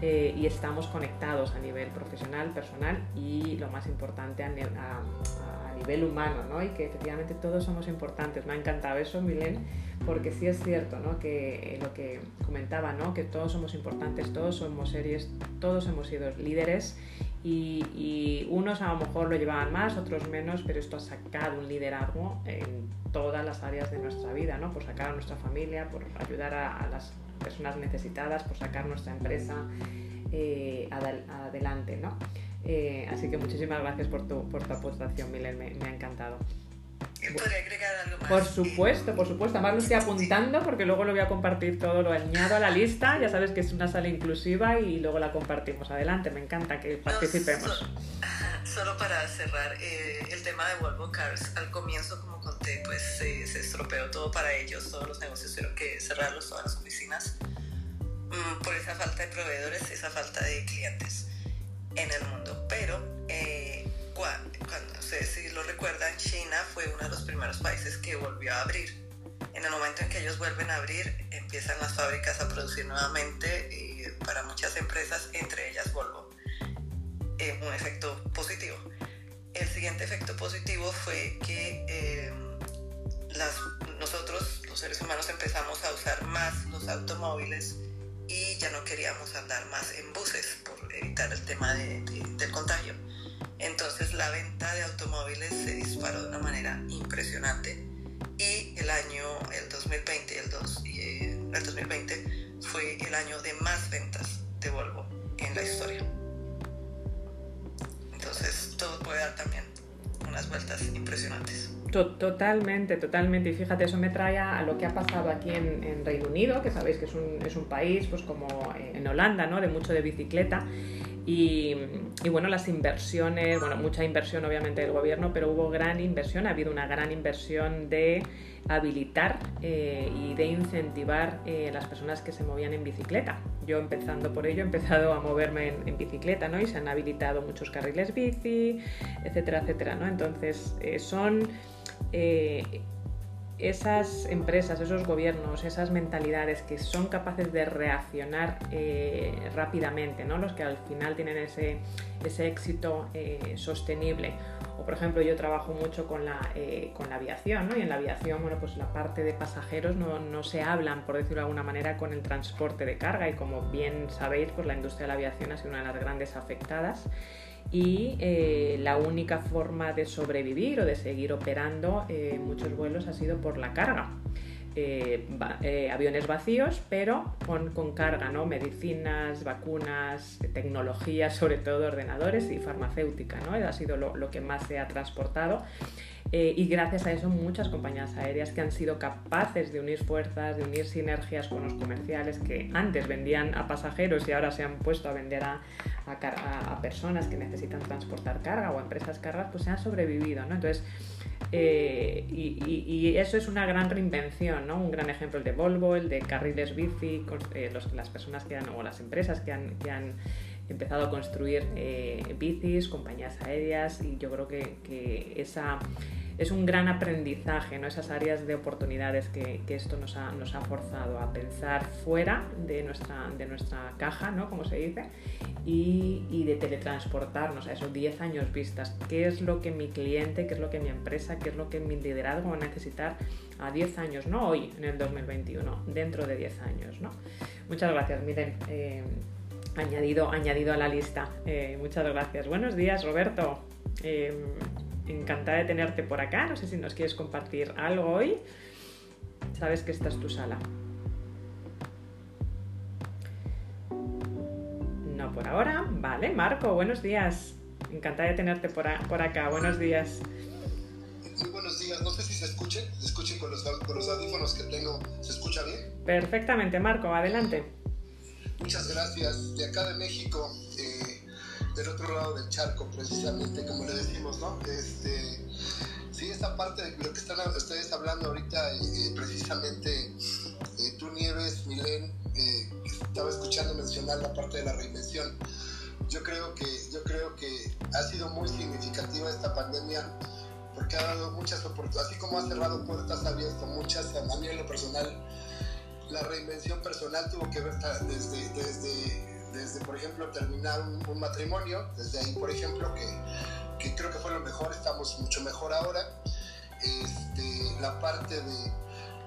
eh, y estamos conectados a nivel profesional, personal y lo más importante a, a, a nivel humano, ¿no? Y que efectivamente todos somos importantes. Me ha encantado eso, Milén porque sí es cierto ¿no? que eh, lo que comentaba, ¿no? que todos somos importantes, todos somos series, todos hemos sido líderes y, y, unos a lo mejor lo llevaban más, otros menos, pero esto ha sacado un liderazgo en todas las áreas de nuestra vida, ¿no? por sacar a nuestra familia, por ayudar a, a las personas necesitadas, por sacar nuestra empresa eh, adel adelante. ¿no? Eh, así que muchísimas gracias por tu, por tu aportación, Milen, me, me ha encantado. ¿Podría agregar algo más? Por supuesto, por supuesto. Además lo estoy apuntando porque luego lo voy a compartir todo, lo añado a la lista. Ya sabes que es una sala inclusiva y luego la compartimos. Adelante, me encanta que participemos. No, so, solo para cerrar, eh, el tema de Volvo Cars, al comienzo, como conté, pues se, se estropeó todo para ellos. Todos los negocios tuvieron que cerrarlos, todas las oficinas, mmm, por esa falta de proveedores, esa falta de clientes en el mundo. Pero... Eh, cuando, cuando, no sé si lo recuerdan, China fue uno de los primeros países que volvió a abrir. En el momento en que ellos vuelven a abrir, empiezan las fábricas a producir nuevamente y para muchas empresas, entre ellas Volvo. Eh, un efecto positivo. El siguiente efecto positivo fue que eh, las, nosotros, los seres humanos, empezamos a usar más los automóviles y ya no queríamos andar más en buses por evitar el tema de, de, del contagio. Entonces la venta de automóviles se disparó de una manera impresionante y el año, el 2020, el, dos, eh, el 2020 fue el año de más ventas de Volvo en la historia. Entonces todo puede dar también unas vueltas impresionantes. Totalmente, totalmente. Y fíjate, eso me trae a lo que ha pasado aquí en, Reino Unido, que sabéis que es un, es un, país, pues como en Holanda, ¿no? De mucho de bicicleta. Y, bueno, las inversiones, bueno, mucha inversión obviamente del gobierno, pero hubo gran inversión, ha habido una gran inversión de habilitar eh, y de incentivar eh, las personas que se movían en bicicleta. Yo empezando por ello he empezado a moverme en, en bicicleta, ¿no? Y se han habilitado muchos carriles bici, etcétera, etcétera, ¿no? Entonces eh, son eh, esas empresas, esos gobiernos, esas mentalidades que son capaces de reaccionar eh, rápidamente, ¿no? los que al final tienen ese, ese éxito eh, sostenible O por ejemplo, yo trabajo mucho con la, eh, con la aviación, ¿no? Y en la aviación, bueno, pues la parte de pasajeros no, no, se hablan, por decirlo de alguna manera, con el transporte de carga y como bien sabéis, pues la industria de la aviación ha sido una de las grandes afectadas y eh, la única forma de sobrevivir o de seguir operando eh, muchos vuelos ha sido por la carga. Eh, eh, aviones vacíos, pero con, carga, ¿no? Medicinas, vacunas, tecnología, sobre todo ordenadores y farmacéutica, ¿no? Ha sido lo, lo que más se ha transportado. Eh, y gracias a eso muchas compañías aéreas que han sido capaces de unir fuerzas, de unir sinergias con los comerciales que antes vendían a pasajeros y ahora se han puesto a vender a, a, personas que necesitan transportar carga o a empresas cargas, pues se han sobrevivido. ¿no? Entonces, eh, y, eso es una gran reinvención, ¿no? un gran ejemplo el de Volvo, el de carriles bici, eh, los, las personas que han, o las empresas que han empezado a construir eh, bicis, compañías aéreas y yo creo que, esa es un gran aprendizaje, ¿no? esas áreas de oportunidades que, esto nos ha, forzado a pensar fuera de nuestra, de nuestra caja, ¿no? como se dice, y, y, de teletransportarnos a esos 10 años vistas. ¿Qué es lo que mi cliente, qué es lo que mi empresa, qué es lo que mi liderazgo va a necesitar a 10 años, no hoy, en el 2021, dentro de 10 años? ¿no? Muchas gracias, miren. Eh, añadido, añadido a la lista. Eh, muchas gracias. Buenos días, Roberto. Eh, encantada de tenerte por acá. No sé si nos quieres compartir algo hoy. Sabes que esta es tu sala. No por ahora. Vale, Marco, buenos días. Encantada de tenerte por, a, por acá. Buenos días. Muy buenos días. No sé si se escuche. Se escuche con los, con los audífonos que tengo. ¿Se escucha bien? Perfectamente, Marco. Adelante. Muchas gracias. De acá de México. Eh, del otro lado del charco, precisamente, como le decimos, ¿no? Este, sí, esta parte de lo que están ustedes hablando ahorita, eh, precisamente, eh, tú Nieves, Milén, eh, estaba escuchando mencionar la parte de la reinvención. Yo creo que, yo creo que ha sido muy significativa esta pandemia porque ha dado muchas oportunidades, así como ha cerrado puertas, ha abierto muchas, a mí en lo personal, la reinvención personal tuvo que ver desde, desde desde, por ejemplo, terminar un, matrimonio, desde ahí, por ejemplo, que, que, creo que fue lo mejor, estamos mucho mejor ahora. Este, la parte de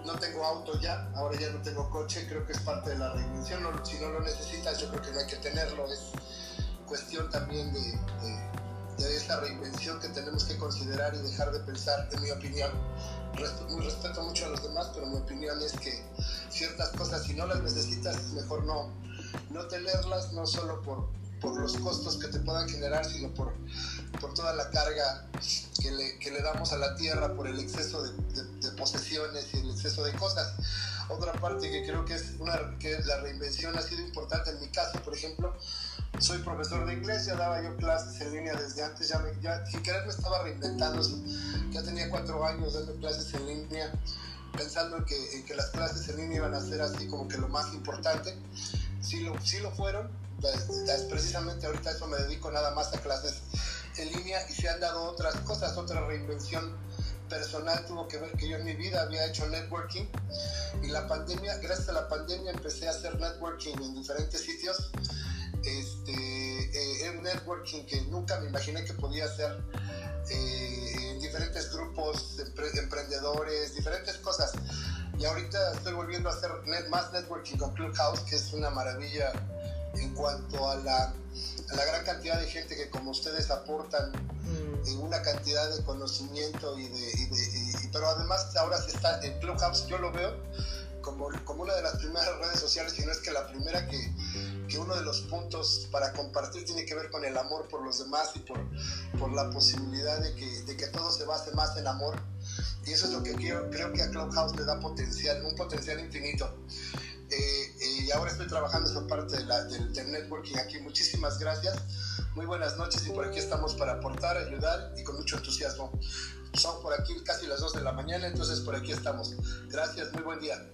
no tengo auto ya, ahora ya no tengo coche, creo que es parte de la reinvención. Si no lo necesitas, yo creo que no hay que tenerlo. Es cuestión también de, de, de reinvención que tenemos que considerar y dejar de pensar, en mi opinión. Respeto, respeto mucho a los demás, pero mi opinión es que ciertas cosas, si no las necesitas, es mejor no, no tenerlas, no solo por, por los costos que te puedan generar, sino por, por toda la carga que le, que le, damos a la tierra por el exceso de, de, de, posesiones y el exceso de cosas. Otra parte que creo que es una, que la reinvención ha sido importante en mi caso, por ejemplo, soy profesor de inglés, ya daba yo clases en línea desde antes, ya, me, ya sin querer me estaba reinventando, ya tenía cuatro años dando clases en línea, pensando en que, en que las clases en línea iban a ser así como que lo más importante sí lo, sí lo fueron. Es precisamente ahorita eso me dedico nada más a clases en línea y se han dado otras cosas, otra reinvención personal tuvo que ver que yo en mi vida había hecho networking y la pandemia, gracias a la pandemia empecé a hacer networking en diferentes sitios. Este, eh, un networking que nunca me imaginé que podía hacer eh, en diferentes grupos, empre emprendedores, diferentes cosas. Y ahorita estoy volviendo a hacer net, más networking con Clubhouse, que es una maravilla en cuanto a la, a la gran cantidad de gente que como ustedes aportan mm. en una cantidad de conocimiento y de, y de y, pero además ahora se está en Clubhouse, yo lo veo como, como una de las primeras redes sociales, y no es que la primera que, que uno de los puntos para compartir tiene que ver con el amor por los demás y por, por la posibilidad de que, de que todo se base más en amor y eso es lo que creo, creo que a Clubhouse le da potencial, un potencial infinito. Eh, eh, y ahora estoy trabajando esa parte de del, del, networking aquí. Muchísimas gracias. Muy buenas noches y por aquí estamos para aportar, ayudar y con mucho entusiasmo. Son por aquí casi las 2 de la mañana, entonces por aquí estamos. Gracias, muy buen día.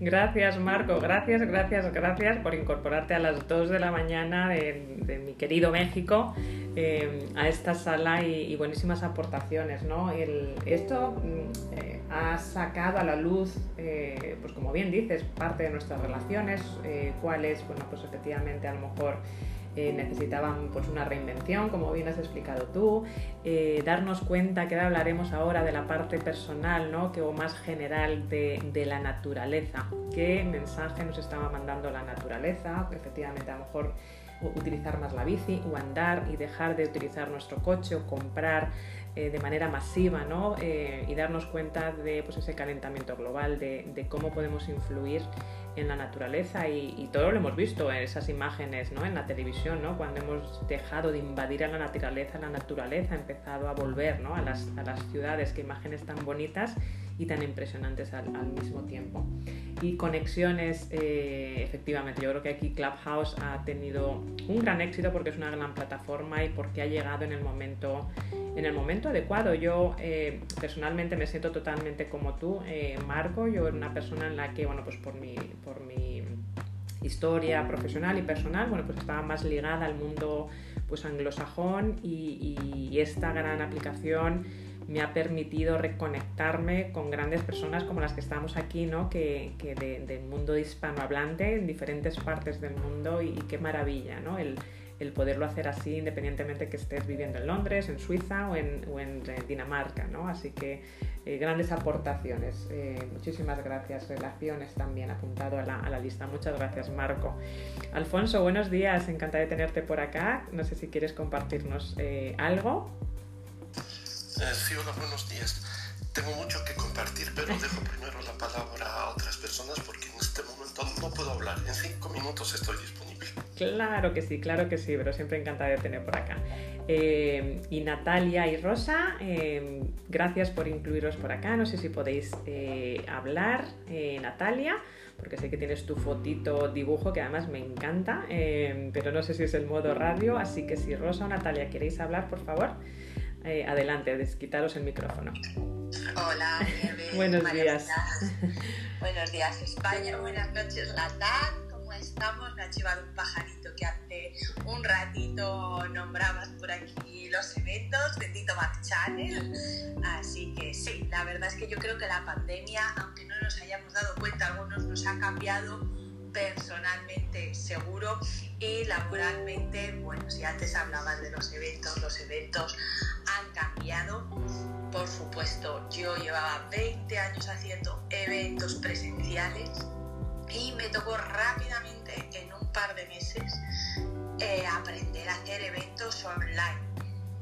Gracias Marco, gracias, gracias, gracias por incorporarte a las 2 de la mañana de, mi querido México eh, a esta sala y, buenísimas aportaciones. ¿no? Esto eh, ha sacado a la luz, eh, pues como bien dices, parte de nuestras relaciones, cuáles, bueno, pues efectivamente a lo mejor eh, necesitaban pues una reinvención, como bien has explicado tú, eh, darnos cuenta, que hablaremos ahora de la parte personal, ¿no? que, o más general de, de, la naturaleza, qué mensaje nos estaba mandando la naturaleza, efectivamente a lo mejor utilizar más la bici o andar y dejar de utilizar nuestro coche o comprar eh, de manera masiva ¿no? Y darnos cuenta de pues, ese calentamiento global, de, cómo podemos influir en la naturaleza y, y, todo lo hemos visto en esas imágenes ¿no? en la televisión, ¿no? cuando hemos dejado de invadir a la naturaleza, la naturaleza ha empezado a volver ¿no? a, las, a las ciudades, qué imágenes tan bonitas y tan impresionantes al, mismo tiempo. Y conexiones, eh, efectivamente, yo creo que aquí Clubhouse ha tenido un gran éxito porque es una gran plataforma y porque ha llegado en el momento, en el momento adecuado. Yo eh, personalmente me siento totalmente como tú, eh, Marco, yo era una persona en la que, bueno, pues por mi, por mi historia profesional y personal, bueno, pues estaba más ligada al mundo pues anglosajón y esta gran aplicación me ha permitido reconectarme con grandes personas como las que estamos aquí, ¿no? que, que de, del mundo hispanohablante en diferentes partes del mundo y, qué maravilla ¿no? el, el, poderlo hacer así independientemente que estés viviendo en Londres, en Suiza o en, o en Dinamarca. ¿no? Así que eh, grandes aportaciones. Eh, muchísimas gracias. Relaciones también apuntado a la, a la, lista. Muchas gracias, Marco. Alfonso, buenos días. Encantada de tenerte por acá. No sé si quieres compartirnos eh, algo. Eh, sí, hola, buenos días. Tengo mucho que compartir, pero dejo primero la palabra a otras personas porque en este momento no puedo hablar. En cinco minutos estoy disponible. Claro que sí, claro que sí, pero siempre encantada de tener por acá. Eh, y Natalia y Rosa, eh, gracias por incluiros por acá. No sé si podéis eh, hablar, eh, Natalia, porque sé que tienes tu fotito dibujo que además me encanta, eh, pero no sé si es el modo radio, así que si Rosa o Natalia queréis hablar, por favor. Eh, adelante, desquitaros el micrófono. Hola. Buenos días. Buenos días, España. Buenas noches, Latam. ¿Cómo estamos? Me ha chivado un pajarito que hace un ratito nombrabas por aquí los eventos de Tito Back Channel. Así que sí, la verdad es que yo creo que la pandemia, aunque no nos hayamos dado cuenta, algunos nos ha cambiado personalmente seguro y laboralmente, bueno, si antes hablabas de los eventos, los eventos Por supuesto, yo llevaba 20 años haciendo eventos presenciales y me tocó rápidamente, en un par de meses, eh, aprender a hacer eventos online.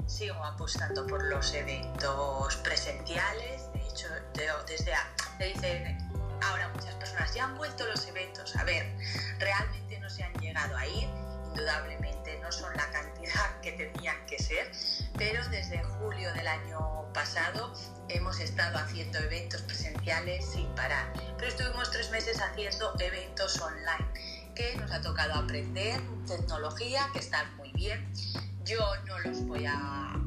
Sigo apostando por los eventos presenciales, de hecho, desde ahora muchas personas ya han vuelto los eventos. A ver, realmente no se han llegado a ir, indudablemente no son la cantidad que tenían que ser, pero desde julio del año pasado hemos estado haciendo eventos presenciales sin parar. Pero estuvimos tres meses haciendo eventos online, que nos ha tocado aprender tecnología, que está muy bien. Yo no los voy a,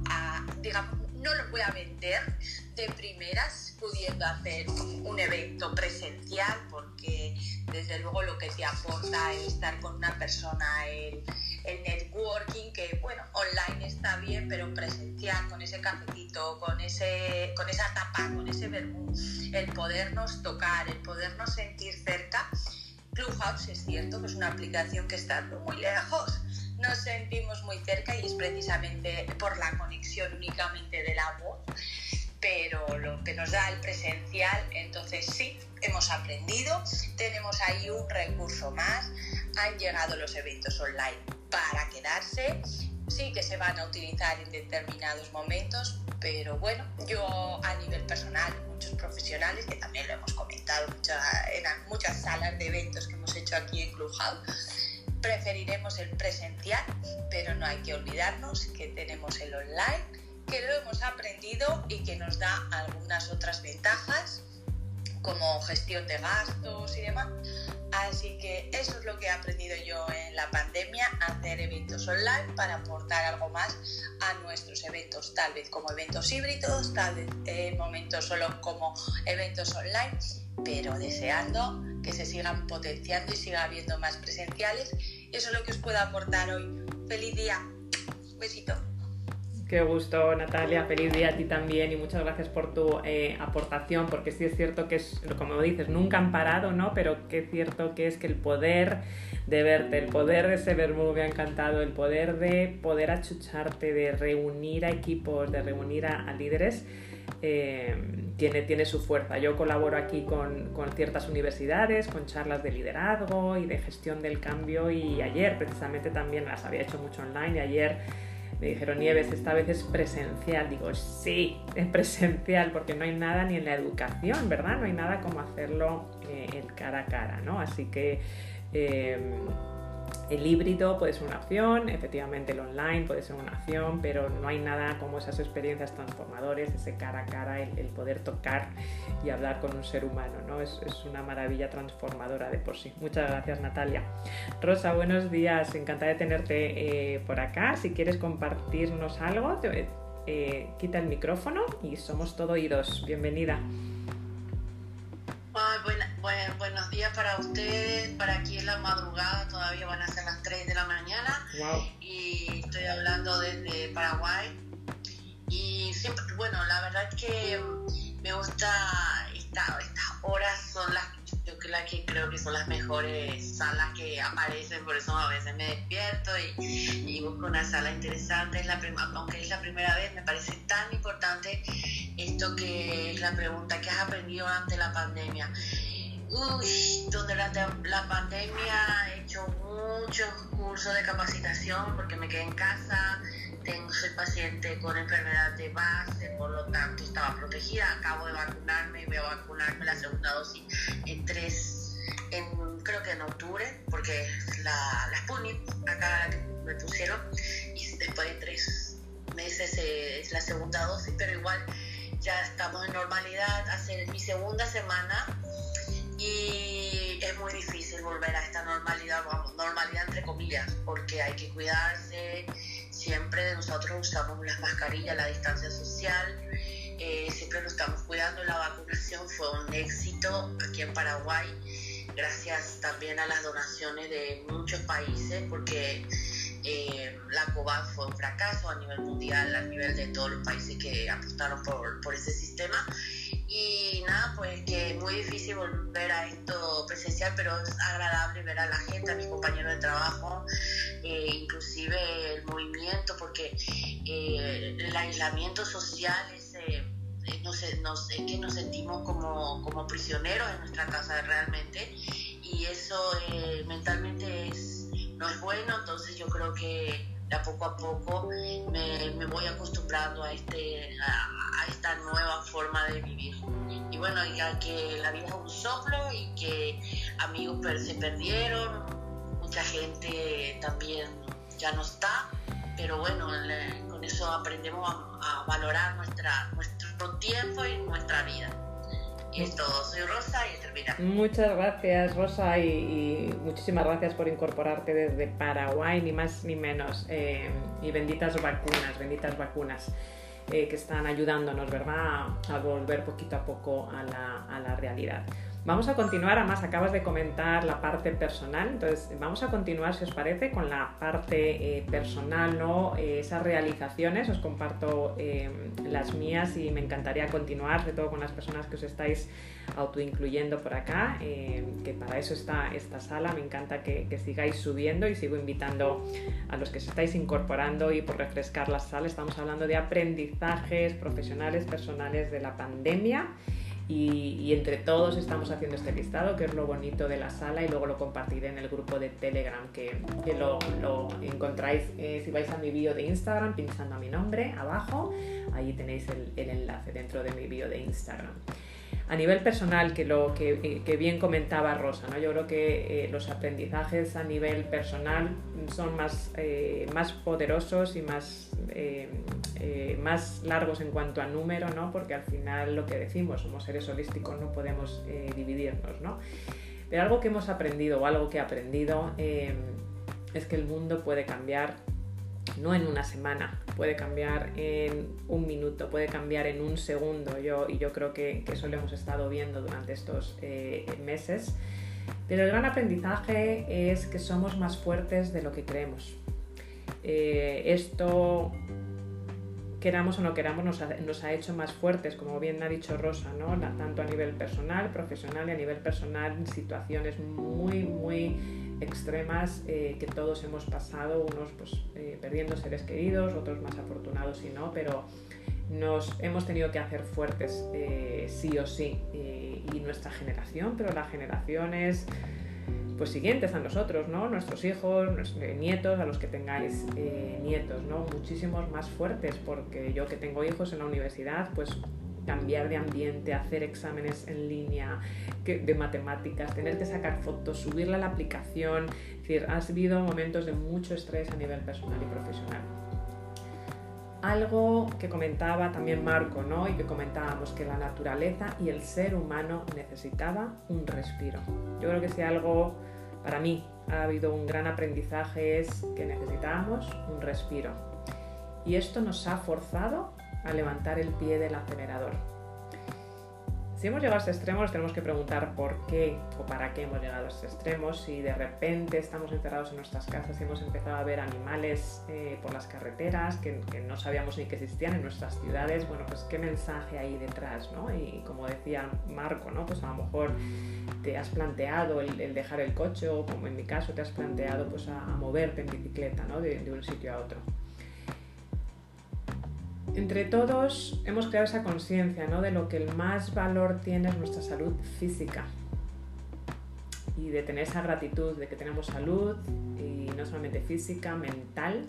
a digamos, no los voy a vender de primeras pudiendo hacer un evento presencial porque desde luego lo que te aporta el estar con una persona, el, el, networking, que bueno, online está bien, pero presencial, con ese cafetito, con, ese, con esa tapa, con ese vermú, el podernos tocar, el podernos sentir cerca. Clubhouse es cierto que es una aplicación que está muy lejos, nos sentimos muy cerca y es precisamente por la conexión únicamente de la voz, pero lo que nos da el presencial, entonces sí, hemos aprendido, tenemos ahí un recurso más, han llegado los eventos online para quedarse, sí que se van a utilizar en determinados momentos, pero bueno, yo a nivel personal, muchos profesionales, que también lo hemos comentado mucha, en muchas salas de eventos que hemos hecho aquí en Clubhouse, preferiremos el presencial, pero no hay que olvidarnos que tenemos el online, que lo hemos aprendido y que nos da algunas otras ventajas como gestión de gastos y demás. Así que eso es lo que he aprendido yo en la pandemia, hacer eventos online para aportar algo más a nuestros eventos, tal vez como eventos híbridos, tal vez en momentos solo como eventos online, pero deseando que se sigan potenciando y siga habiendo más presenciales. Eso es lo que os puedo aportar hoy. Feliz día. Besito. Qué gusto, Natalia. Feliz día a ti también y muchas gracias por tu eh, aportación, porque sí es cierto que es, como dices, nunca han parado, ¿no? Pero qué cierto que es que el poder de verte, el poder de ese verbo me ha encantado, el poder de poder achucharte, de reunir a equipos, de reunir a, líderes. Eh, tiene, tiene su fuerza. Yo colaboro aquí con, con, ciertas universidades, con charlas de liderazgo y de gestión del cambio y ayer precisamente también las había hecho mucho online y ayer me dijeron, Nieves, esta vez es presencial. Digo, sí, es presencial porque no hay nada ni en la educación, ¿verdad? No hay nada como hacerlo eh, en cara a cara, ¿no? Así que... Em, el híbrido puede ser una opción, efectivamente el online puede ser una opción, pero no hay nada como esas experiencias transformadoras, ese cara a cara, el, poder tocar y hablar con un ser humano, ¿no? Es, una maravilla transformadora de por sí. Muchas gracias Natalia. Rosa, buenos días, encantada de tenerte eh, por acá. Si quieres compartirnos algo, eh, quita el micrófono y somos todo oídos. Bienvenida buenos días para ustedes, para aquí en la madrugada, todavía van a ser las 3 de la mañana. Y estoy hablando desde Paraguay. Y siempre, bueno, la verdad es que me gusta, esta, estas horas son las yo que creo que son las mejores salas que aparecen, por eso a veces me despierto y, busco una sala interesante. Es la aunque es la primera vez, me parece tan importante esto que es la pregunta que has aprendido ante la pandemia. Uy, donde la, la pandemia he hecho muchos cursos de capacitación porque me quedé en casa, tengo, soy paciente con enfermedad de base, por lo tanto estaba protegida. Acabo de vacunarme y voy a vacunarme la segunda dosis en tres, en, creo que en octubre, porque la, la Sputnik acá me pusieron y después de tres meses es la segunda dosis, pero igual ya estamos en normalidad. Hace mi segunda semana y es muy difícil volver a esta normalidad, vamos, normalidad entre comillas, porque hay que cuidarse, siempre nosotros usamos las mascarillas, la distancia social, eh, siempre nos estamos cuidando, la vacunación fue un éxito aquí en Paraguay, gracias también a las donaciones de muchos países, porque eh, la COVAX fue un fracaso a nivel mundial, a nivel de todos los países que apostaron por, por ese sistema. Y nada, pues que es muy difícil volver a esto presencial, pero es agradable ver a la gente, a mis compañeros de trabajo, eh, inclusive el movimiento, porque eh, el aislamiento social es... Eh, no sé, no sé, que nos sentimos como, como prisioneros en nuestra casa realmente y eso mentalmente es, no es bueno, entonces yo creo que a poco a poco me, me voy acostumbrando a, este, a, esta nueva forma de vivir. Y bueno, ya que la vida es un soplo y que amigos se perdieron, mucha gente también ya no está, pero bueno, con eso aprendemos a, a valorar nuestra, nuestro tiempo y nuestra vida. Y es todo. Soy Rosa y termina. Muchas gracias, Rosa, y, muchísimas gracias por incorporarte desde Paraguay, ni más ni menos. Eh, y benditas vacunas, benditas vacunas. Eh, que están ayudándonos, ¿verdad?, a, volver poquito a poco a la, a la realidad. Vamos a continuar, además acabas de comentar la parte personal, entonces vamos a continuar, si os parece, con la parte eh, personal, ¿no? Eh, esas realizaciones, os comparto eh, las mías y me encantaría continuar, sobre todo con las personas que os estáis autoincluyendo por acá, que para eso está esta sala, me encanta que, que, sigáis subiendo y sigo invitando a los que os estáis incorporando y por refrescar la sala, estamos hablando de aprendizajes profesionales, personales de la pandemia y, entre todos estamos haciendo este listado, que es lo bonito de la sala, y luego lo compartiré en el grupo de Telegram, que, lo, encontráis eh, si vais a mi bio de Instagram, pinchando a mi nombre abajo, ahí tenéis el, el enlace dentro de mi bio de Instagram a nivel personal, que lo que, bien comentaba Rosa, ¿no? yo creo que eh, los aprendizajes a nivel personal son más, eh, más poderosos y más, eh, más largos en cuanto a número, ¿no? porque al final lo que decimos, somos seres holísticos, no podemos dividirnos. ¿no? Pero algo que hemos aprendido o algo que he aprendido es que el mundo puede cambiar no en una semana, puede cambiar en un minuto, puede cambiar en un segundo. Yo, y yo creo que, eso lo hemos estado viendo durante estos eh, meses. Pero el gran aprendizaje es que somos más fuertes de lo que creemos. Eh, esto queramos o no queramos, nos ha, nos ha, hecho más fuertes, como bien ha dicho Rosa, ¿no? tanto a nivel personal, profesional y a nivel personal, en situaciones muy, muy extremas eh, que todos hemos pasado, unos pues, eh, perdiendo seres queridos, otros más afortunados y no, pero nos hemos tenido que hacer fuertes eh, sí o sí. y nuestra generación, pero las generaciones pues siguientes a nosotros, ¿no? Nuestros hijos, nuestros nietos, a los que tengáis nietos, ¿no? Muchísimos más fuertes, porque yo que tengo hijos en la universidad, pues cambiar de ambiente, hacer exámenes en línea de matemáticas, tener que sacar fotos, subirla a la aplicación. Es decir, ha habido momentos de mucho estrés a nivel personal y profesional. Algo que comentaba también Marco, ¿no? Y que comentábamos que la naturaleza y el ser humano necesitaba un respiro. Yo creo que si algo para mí ha habido un gran aprendizaje es que necesitábamos un respiro. Y esto nos ha forzado a levantar el pie del acelerador. Si hemos llegado a este extremo, nos tenemos que preguntar por qué o para qué hemos llegado a este extremo. Si de repente estamos encerrados en nuestras casas y hemos empezado a ver animales eh, por las carreteras que, no sabíamos ni que existían en nuestras ciudades, bueno, pues qué mensaje hay detrás, ¿no? Y como decía Marco, ¿no? Pues a lo mejor te has planteado el, dejar el coche o como en mi caso te has planteado pues a, moverte en bicicleta, ¿no? de un sitio a otro entre todos hemos creado esa conciencia ¿no? de lo que el más valor tiene es nuestra salud física y de tener esa gratitud de que tenemos salud y no solamente física, mental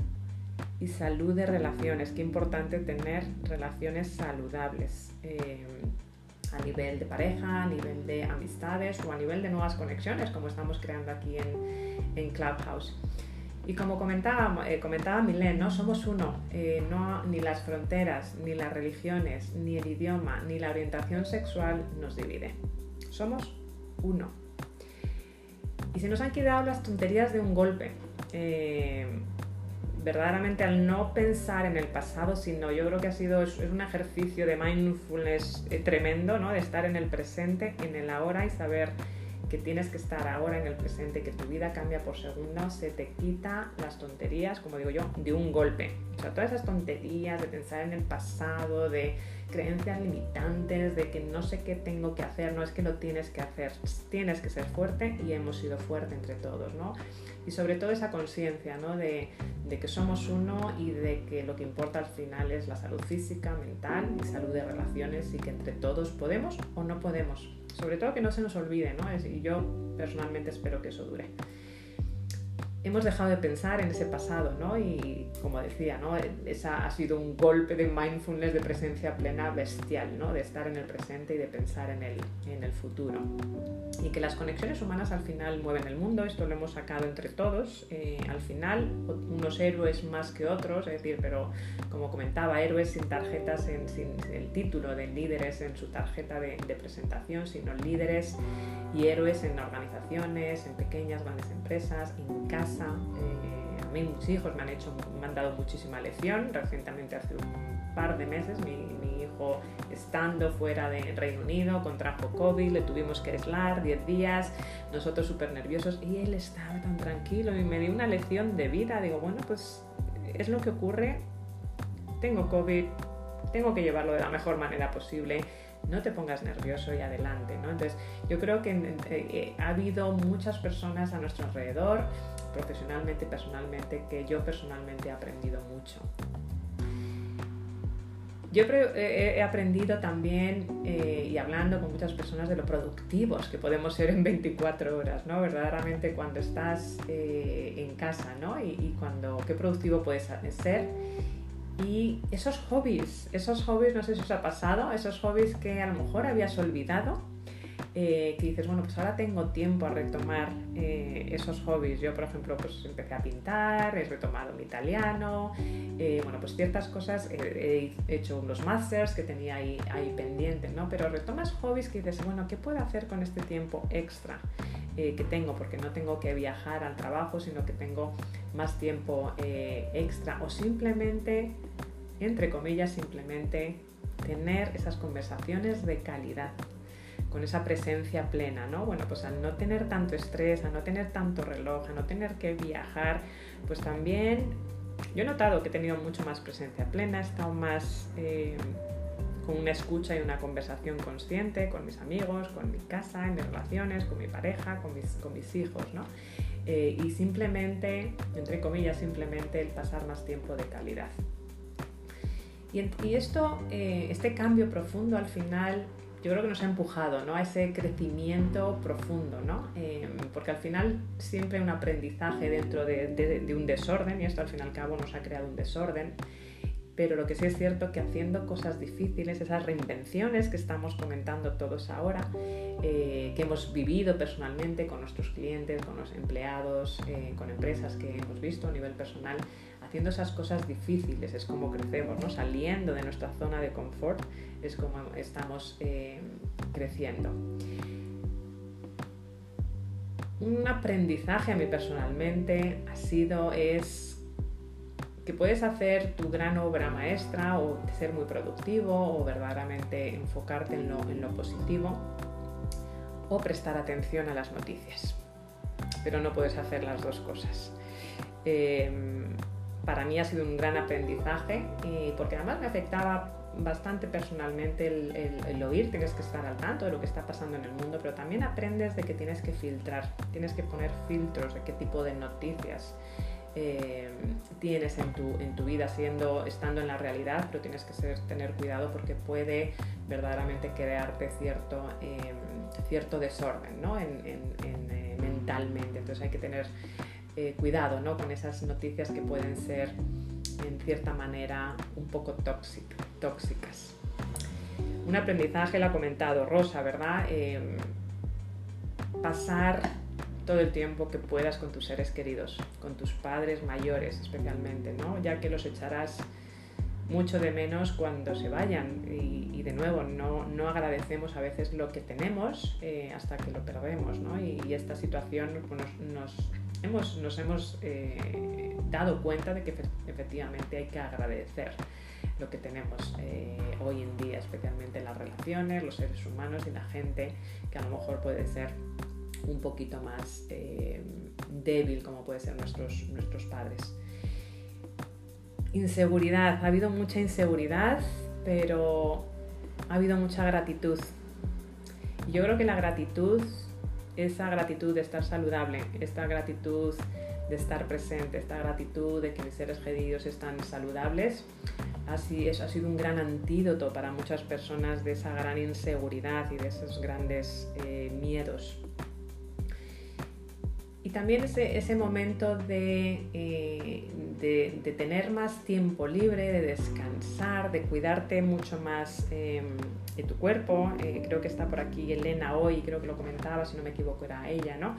y salud de relaciones. Qué importante tener relaciones saludables eh, a nivel de pareja, a nivel de amistades o a nivel de nuevas conexiones como estamos creando aquí en, en Clubhouse. Y como comentaba, eh, Milén, ¿no? somos uno, eh, no, ni las fronteras, ni las religiones, ni el idioma, ni la orientación sexual nos divide. Somos uno. Y se nos han quedado las tonterías de un golpe. Eh, verdaderamente al no pensar en el pasado, sino yo creo que ha sido es, un ejercicio de mindfulness tremendo, ¿no? de estar en el presente, en el ahora y saber que tienes que estar ahora en el presente, que tu vida cambia por segundo, se te quita las tonterías, como digo yo, de un golpe. O sea, todas esas tonterías de pensar en el pasado, de creencias limitantes, de que no sé qué tengo que hacer, no es que lo tienes que hacer, tienes que ser fuerte y hemos sido fuertes entre todos, ¿no? Y sobre todo esa conciencia, ¿no? De que somos uno y de que lo que importa al final es la salud física, mental y salud de relaciones y que entre todos podemos o no podemos sobre todo que no se nos olvide, ¿no? y yo personalmente espero que eso dure hemos dejado de pensar en ese pasado, ¿no? Y como decía, ¿no? Esa ha sido un golpe de mindfulness, de presencia plena bestial, ¿no? De estar en el presente y de pensar en el, en el futuro. Y que las conexiones humanas al final mueven el mundo, esto lo hemos sacado entre todos. Eh, al final, unos héroes más que otros, es decir, pero como comentaba, héroes sin tarjetas, sin el título de líderes en su tarjeta de, de presentación, sino líderes y héroes en organizaciones, en pequeñas, grandes empresas, en casa eh, a mí mis hijos me han, hecho, me han dado muchísima lección. Recientemente, hace un par de meses, mi, hijo estando fuera de Reino Unido contrajo COVID, le tuvimos que aislar 10 días, nosotros súper nerviosos y él estaba tan tranquilo y me dio una lección de vida. Digo, bueno, pues es lo que ocurre, tengo COVID, tengo que llevarlo de la mejor manera posible no te pongas nervioso y adelante, ¿no? Entonces, yo creo que eh, eh, ha habido muchas personas a nuestro alrededor, profesionalmente, personalmente, que yo personalmente he aprendido mucho. Yo he aprendido también, eh, y hablando con muchas personas, de lo productivos que podemos ser en 24 horas, ¿no? Verdaderamente cuando estás en casa, ¿no? Y, y, cuando, qué productivo puedes ser y esos hobbies, esos hobbies, no sé si os ha pasado, esos hobbies que a lo mejor habías olvidado, eh, que dices, bueno, pues ahora tengo tiempo a retomar eh, esos hobbies. Yo, por ejemplo, pues empecé a pintar, he retomado mi italiano, eh, bueno, pues ciertas cosas, he hecho unos masters que tenía ahí, ahí pendientes, ¿no? Pero retomas hobbies que dices, bueno, ¿qué puedo hacer con este tiempo extra que tengo? Porque no tengo que viajar al trabajo, sino que tengo más tiempo extra o simplemente, entre comillas, simplemente tener esas conversaciones de calidad con esa presencia plena, ¿no? Bueno, pues al no tener tanto estrés, a no tener tanto reloj, a no tener que viajar, pues también yo he notado que he tenido mucho más presencia plena, he estado más eh, con una escucha y una conversación consciente con mis amigos, con mi casa, en mis relaciones, con mi pareja, con mis, con mis hijos, ¿no? Eh, y simplemente, entre comillas, simplemente el pasar más tiempo de calidad. Y, esto, eh, este cambio profundo al final, yo creo que nos ha empujado ¿no? a ese crecimiento profundo, ¿no? Eh, porque al final siempre hay un aprendizaje dentro de, un desorden y esto al fin y al cabo nos ha creado un desorden pero lo que sí es cierto que haciendo cosas difíciles, esas reinvenciones que estamos comentando todos ahora, eh, que hemos vivido personalmente con nuestros clientes, con los empleados, eh, con empresas que hemos visto a nivel personal, haciendo esas cosas difíciles es como crecemos, ¿no? saliendo de nuestra zona de confort es como estamos eh, creciendo. Un aprendizaje a mí personalmente ha sido, es que puedes hacer tu gran obra maestra o ser muy productivo o verdaderamente enfocarte en lo, en lo positivo o prestar atención a las noticias. Pero no puedes hacer las dos cosas. Em, para mí ha sido un gran aprendizaje y porque además me afectaba bastante personalmente el, oír, tienes que estar al tanto de lo que está pasando en el mundo, pero también aprendes de que tienes que filtrar, tienes que poner filtros de qué tipo de noticias eh, tienes en tu, en tu, vida siendo, estando en la realidad, pero tienes que tener cuidado porque puede verdaderamente crearte cierto, em, cierto desorden ¿no? en, eh, mentalmente. Entonces hay que tener eh, cuidado ¿no? con esas noticias que pueden ser en cierta manera un poco tóxicas. Un aprendizaje lo ha comentado Rosa, ¿verdad? Em, pasar todo el tiempo que puedas con tus seres queridos, con tus padres mayores especialmente, ¿no? ya que los echarás mucho de menos cuando se vayan y, de nuevo no, no, agradecemos a veces lo que tenemos eh, hasta que lo perdemos ¿no? y, esta situación pues, nos, hemos, nos hemos eh, dado cuenta de que efectivamente hay que agradecer lo que tenemos eh, hoy en día, especialmente las relaciones, los seres humanos y la gente que a lo mejor puede ser un poquito más débil como puede ser nuestros, nuestros padres. Inseguridad, ha habido mucha inseguridad, pero ha habido mucha gratitud. Yo creo que la gratitud, esa gratitud de estar saludable, esta gratitud de estar presente, esta gratitud de que mis seres queridos están saludables, así eso ha sido un gran antídoto para muchas personas de esa gran inseguridad y de esos grandes eh, miedos y también ese, ese momento de, eh, de, tener más tiempo libre, de descansar, de cuidarte mucho más em, de tu cuerpo. Eh, creo que está por aquí Elena hoy, creo que lo comentaba, si no me equivoco era ella, ¿no?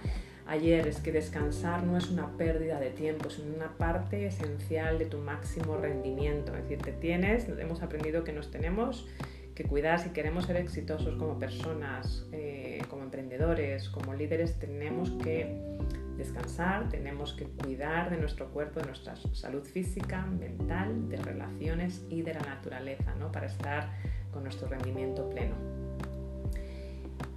Ayer es que descansar no es una pérdida de tiempo, es una parte esencial de tu máximo rendimiento. Es decir, te tienes, hemos aprendido que nos tenemos que cuidar si queremos ser exitosos como personas, eh, como emprendedores, como líderes, tenemos que descansar, tenemos que cuidar de nuestro cuerpo, de nuestra salud física, mental, de relaciones y de la naturaleza, ¿no? Para estar con nuestro rendimiento pleno.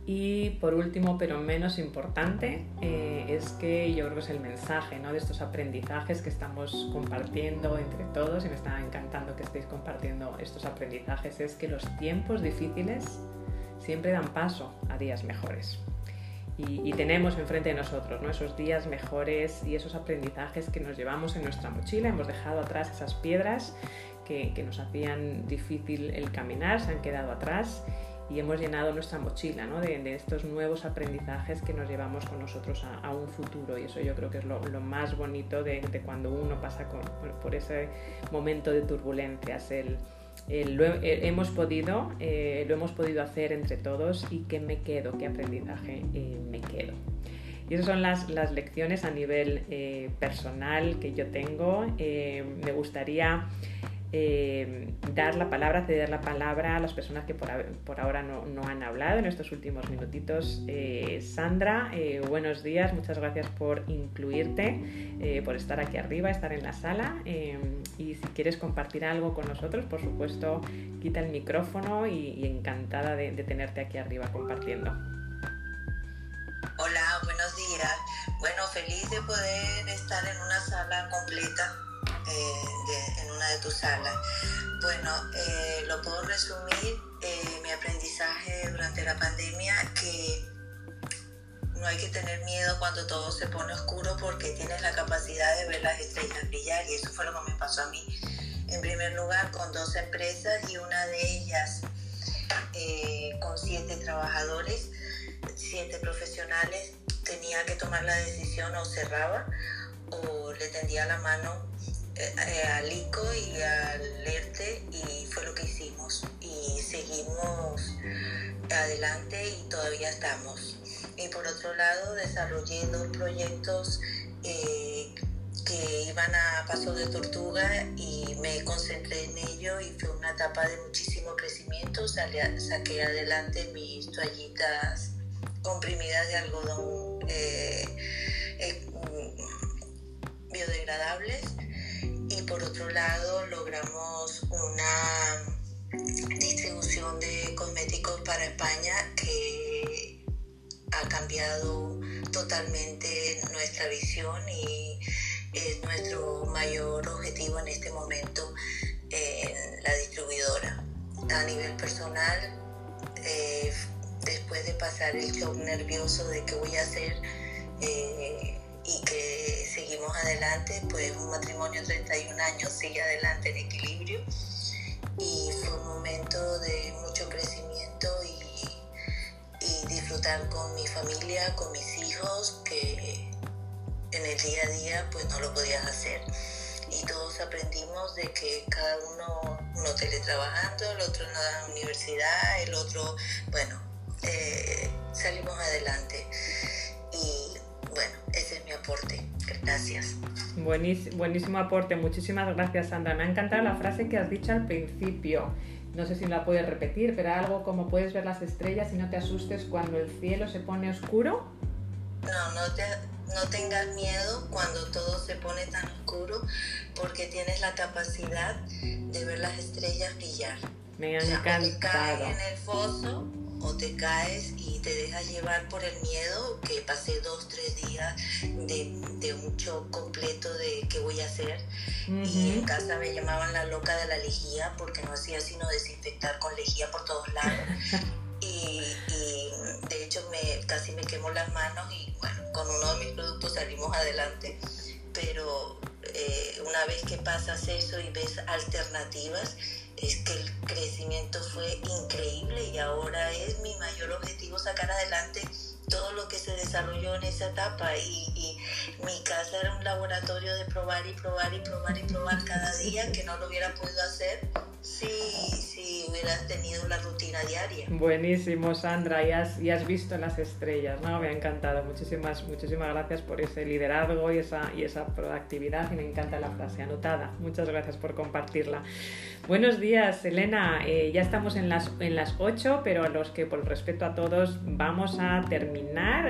Y por último, pero menos importante, eh, es que yo creo que es el mensaje ¿no? de estos aprendizajes que estamos compartiendo entre todos y me está encantando que estéis compartiendo estos aprendizajes, es que los tiempos difíciles siempre dan paso a días mejores y, tenemos enfrente de nosotros ¿no? esos días mejores y esos aprendizajes que nos llevamos en nuestra mochila. Hemos dejado atrás esas piedras que, que nos hacían difícil el caminar, se han quedado atrás y hemos llenado nuestra mochila de, estos nuevos aprendizajes que nos llevamos con nosotros a, un futuro y eso yo creo que es lo, más bonito de, de, cuando uno pasa por, ese momento de turbulencias, eh, lo eh, hemos podido, eh, lo hemos podido hacer entre todos y qué me quedo, qué aprendizaje me quedo. Y esas son las, las lecciones a nivel personal que yo tengo. me gustaría eh, dar la palabra, ceder la palabra a las personas que por, ahora no, han hablado en estos últimos minutitos. Eh, Sandra, eh, buenos días, muchas gracias por incluirte, por estar aquí arriba, estar en la sala. y si quieres compartir algo con nosotros, por supuesto, quita el micrófono y, encantada de tenerte aquí arriba compartiendo. Hola, buenos días. Bueno, feliz de poder estar en una sala completa eh, en una de tus salas. Bueno, eh, lo puedo resumir, eh, mi aprendizaje durante la pandemia, que no hay que tener miedo cuando todo se pone oscuro porque tienes la capacidad de ver las estrellas brillar y eso fue lo que me pasó a mí. En primer lugar, con dos empresas y una de ellas con siete trabajadores, siete profesionales, tenía que tomar la decisión o cerraba o le tendía la mano eh, al ICO y al ERTE y fue lo que hicimos y seguimos adelante y todavía estamos. Y por otro lado desarrollé dos proyectos eh, que iban a paso de tortuga y me concentré en ello y fue una etapa de muchísimo crecimiento. saqué adelante mis toallitas comprimidas de algodón eh, mm, biodegradables por otro lado logramos una distribución de cosméticos para España que ha cambiado totalmente nuestra visión y es nuestro mayor objetivo en este momento en la distribuidora. A nivel personal, eh, después de pasar el shock nervioso de qué voy a hacer, eh, y que seguimos adelante, pues un matrimonio de 31 años sigue adelante en equilibrio y fue un momento de mucho crecimiento y, disfrutar con mi familia, con mis hijos, que en el día a día pues no lo podías hacer. Y todos aprendimos de que cada uno, uno teletrabajando, el otro en la universidad, el otro, bueno, eh, salimos adelante. Gracias. Buenísimo, aporte. Muchísimas gracias, Sandra. Me ha encantado la frase que has dicho al principio. No sé si la puedes repetir, pero algo como puedes ver las estrellas y no te asustes cuando el cielo se pone oscuro. No, no, te, no tengas miedo cuando todo se pone tan oscuro porque tienes la capacidad de ver las estrellas brillar. Me ha encantado. en el foso o te caes y te dejas llevar por el miedo, que pasé dos, tres días de, un shock completo de qué voy a hacer. Y en casa me llamaban la loca de la lejía porque no hacía sino desinfectar con lejía por todos lados. y, de hecho me, casi me quemó las manos y bueno, con uno de mis productos salimos adelante. Pero eh, una vez que pasas eso y ves alternativas, es que el crecimiento fue increíble y ahora es mi mayor objetivo sacar adelante todo lo que se desarrolló en esa etapa y, y, mi casa era un laboratorio de probar y probar y probar y probar cada día que no lo hubiera podido hacer si, si hubieras tenido la rutina diaria. Buenísimo, Sandra, y has, y has visto las estrellas, ¿no? Me ha encantado. Muchísimas, muchísimas gracias por ese liderazgo y esa, y esa proactividad y me encanta la frase anotada. Muchas gracias por compartirla. Buenos días, Elena. Eh, ya estamos en las, en las 8, pero a los que por respeto a todos vamos a terminar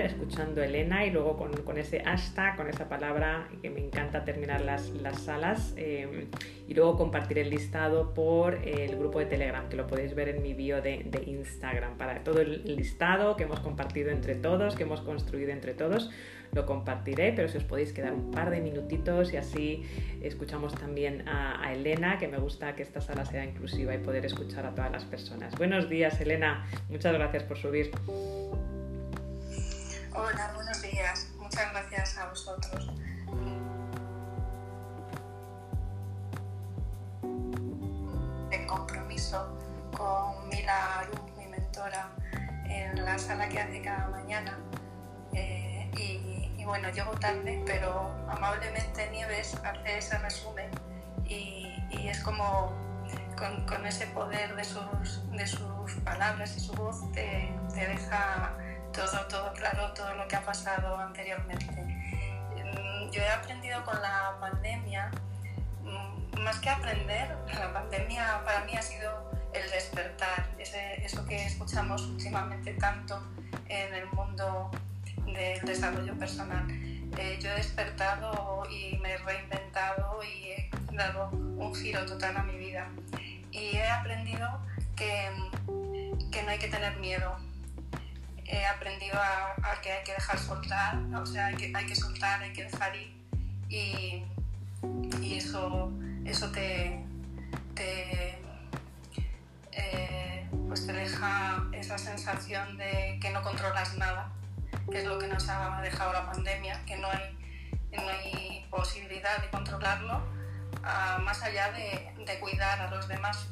escuchando a Elena y luego con, ese hashtag, con esa palabra que me encanta terminar las, las salas eh, y luego compartir el listado por el grupo de Telegram, que lo podéis ver en mi bio de, de Instagram, para todo el listado que hemos compartido entre todos, que hemos construido entre todos lo compartiré, pero si os podéis quedar un par de minutitos y así escuchamos también a, Elena, que me gusta que esta sala sea inclusiva y poder escuchar a todas las personas. Buenos días, Elena. Muchas gracias por subir. Hola, buenos días. Muchas gracias a vosotros. En compromiso con Mila mi mentora, en la sala que hace cada mañana. Eh, y bueno, llego tarde, pero amablemente Nieves hace ese resumen y, y es como con, con, ese poder de sus, de sus palabras y su voz te, te, deja todo, todo claro, todo lo que ha pasado anteriormente. Mm, yo he aprendido con la pandemia, mm, más que aprender, la pandemia para mí ha sido el despertar, ese, eso que escuchamos últimamente tanto en el mundo del desarrollo personal. Eh, yo he despertado y me he reinventado y he dado un giro total a mi vida. Y he aprendido que, que no hay que tener miedo. He aprendido a, que hay que dejar soltar, o sea, hay que, hay que soltar, hay que dejar ir. Y, y eso eso, te, eh, pues te deja esa sensación de que no controlas nada, que es lo que nos ha dejado la pandemia, que no hay, no hay posibilidad de controlarlo, ah, más allá de, de cuidar a los demás.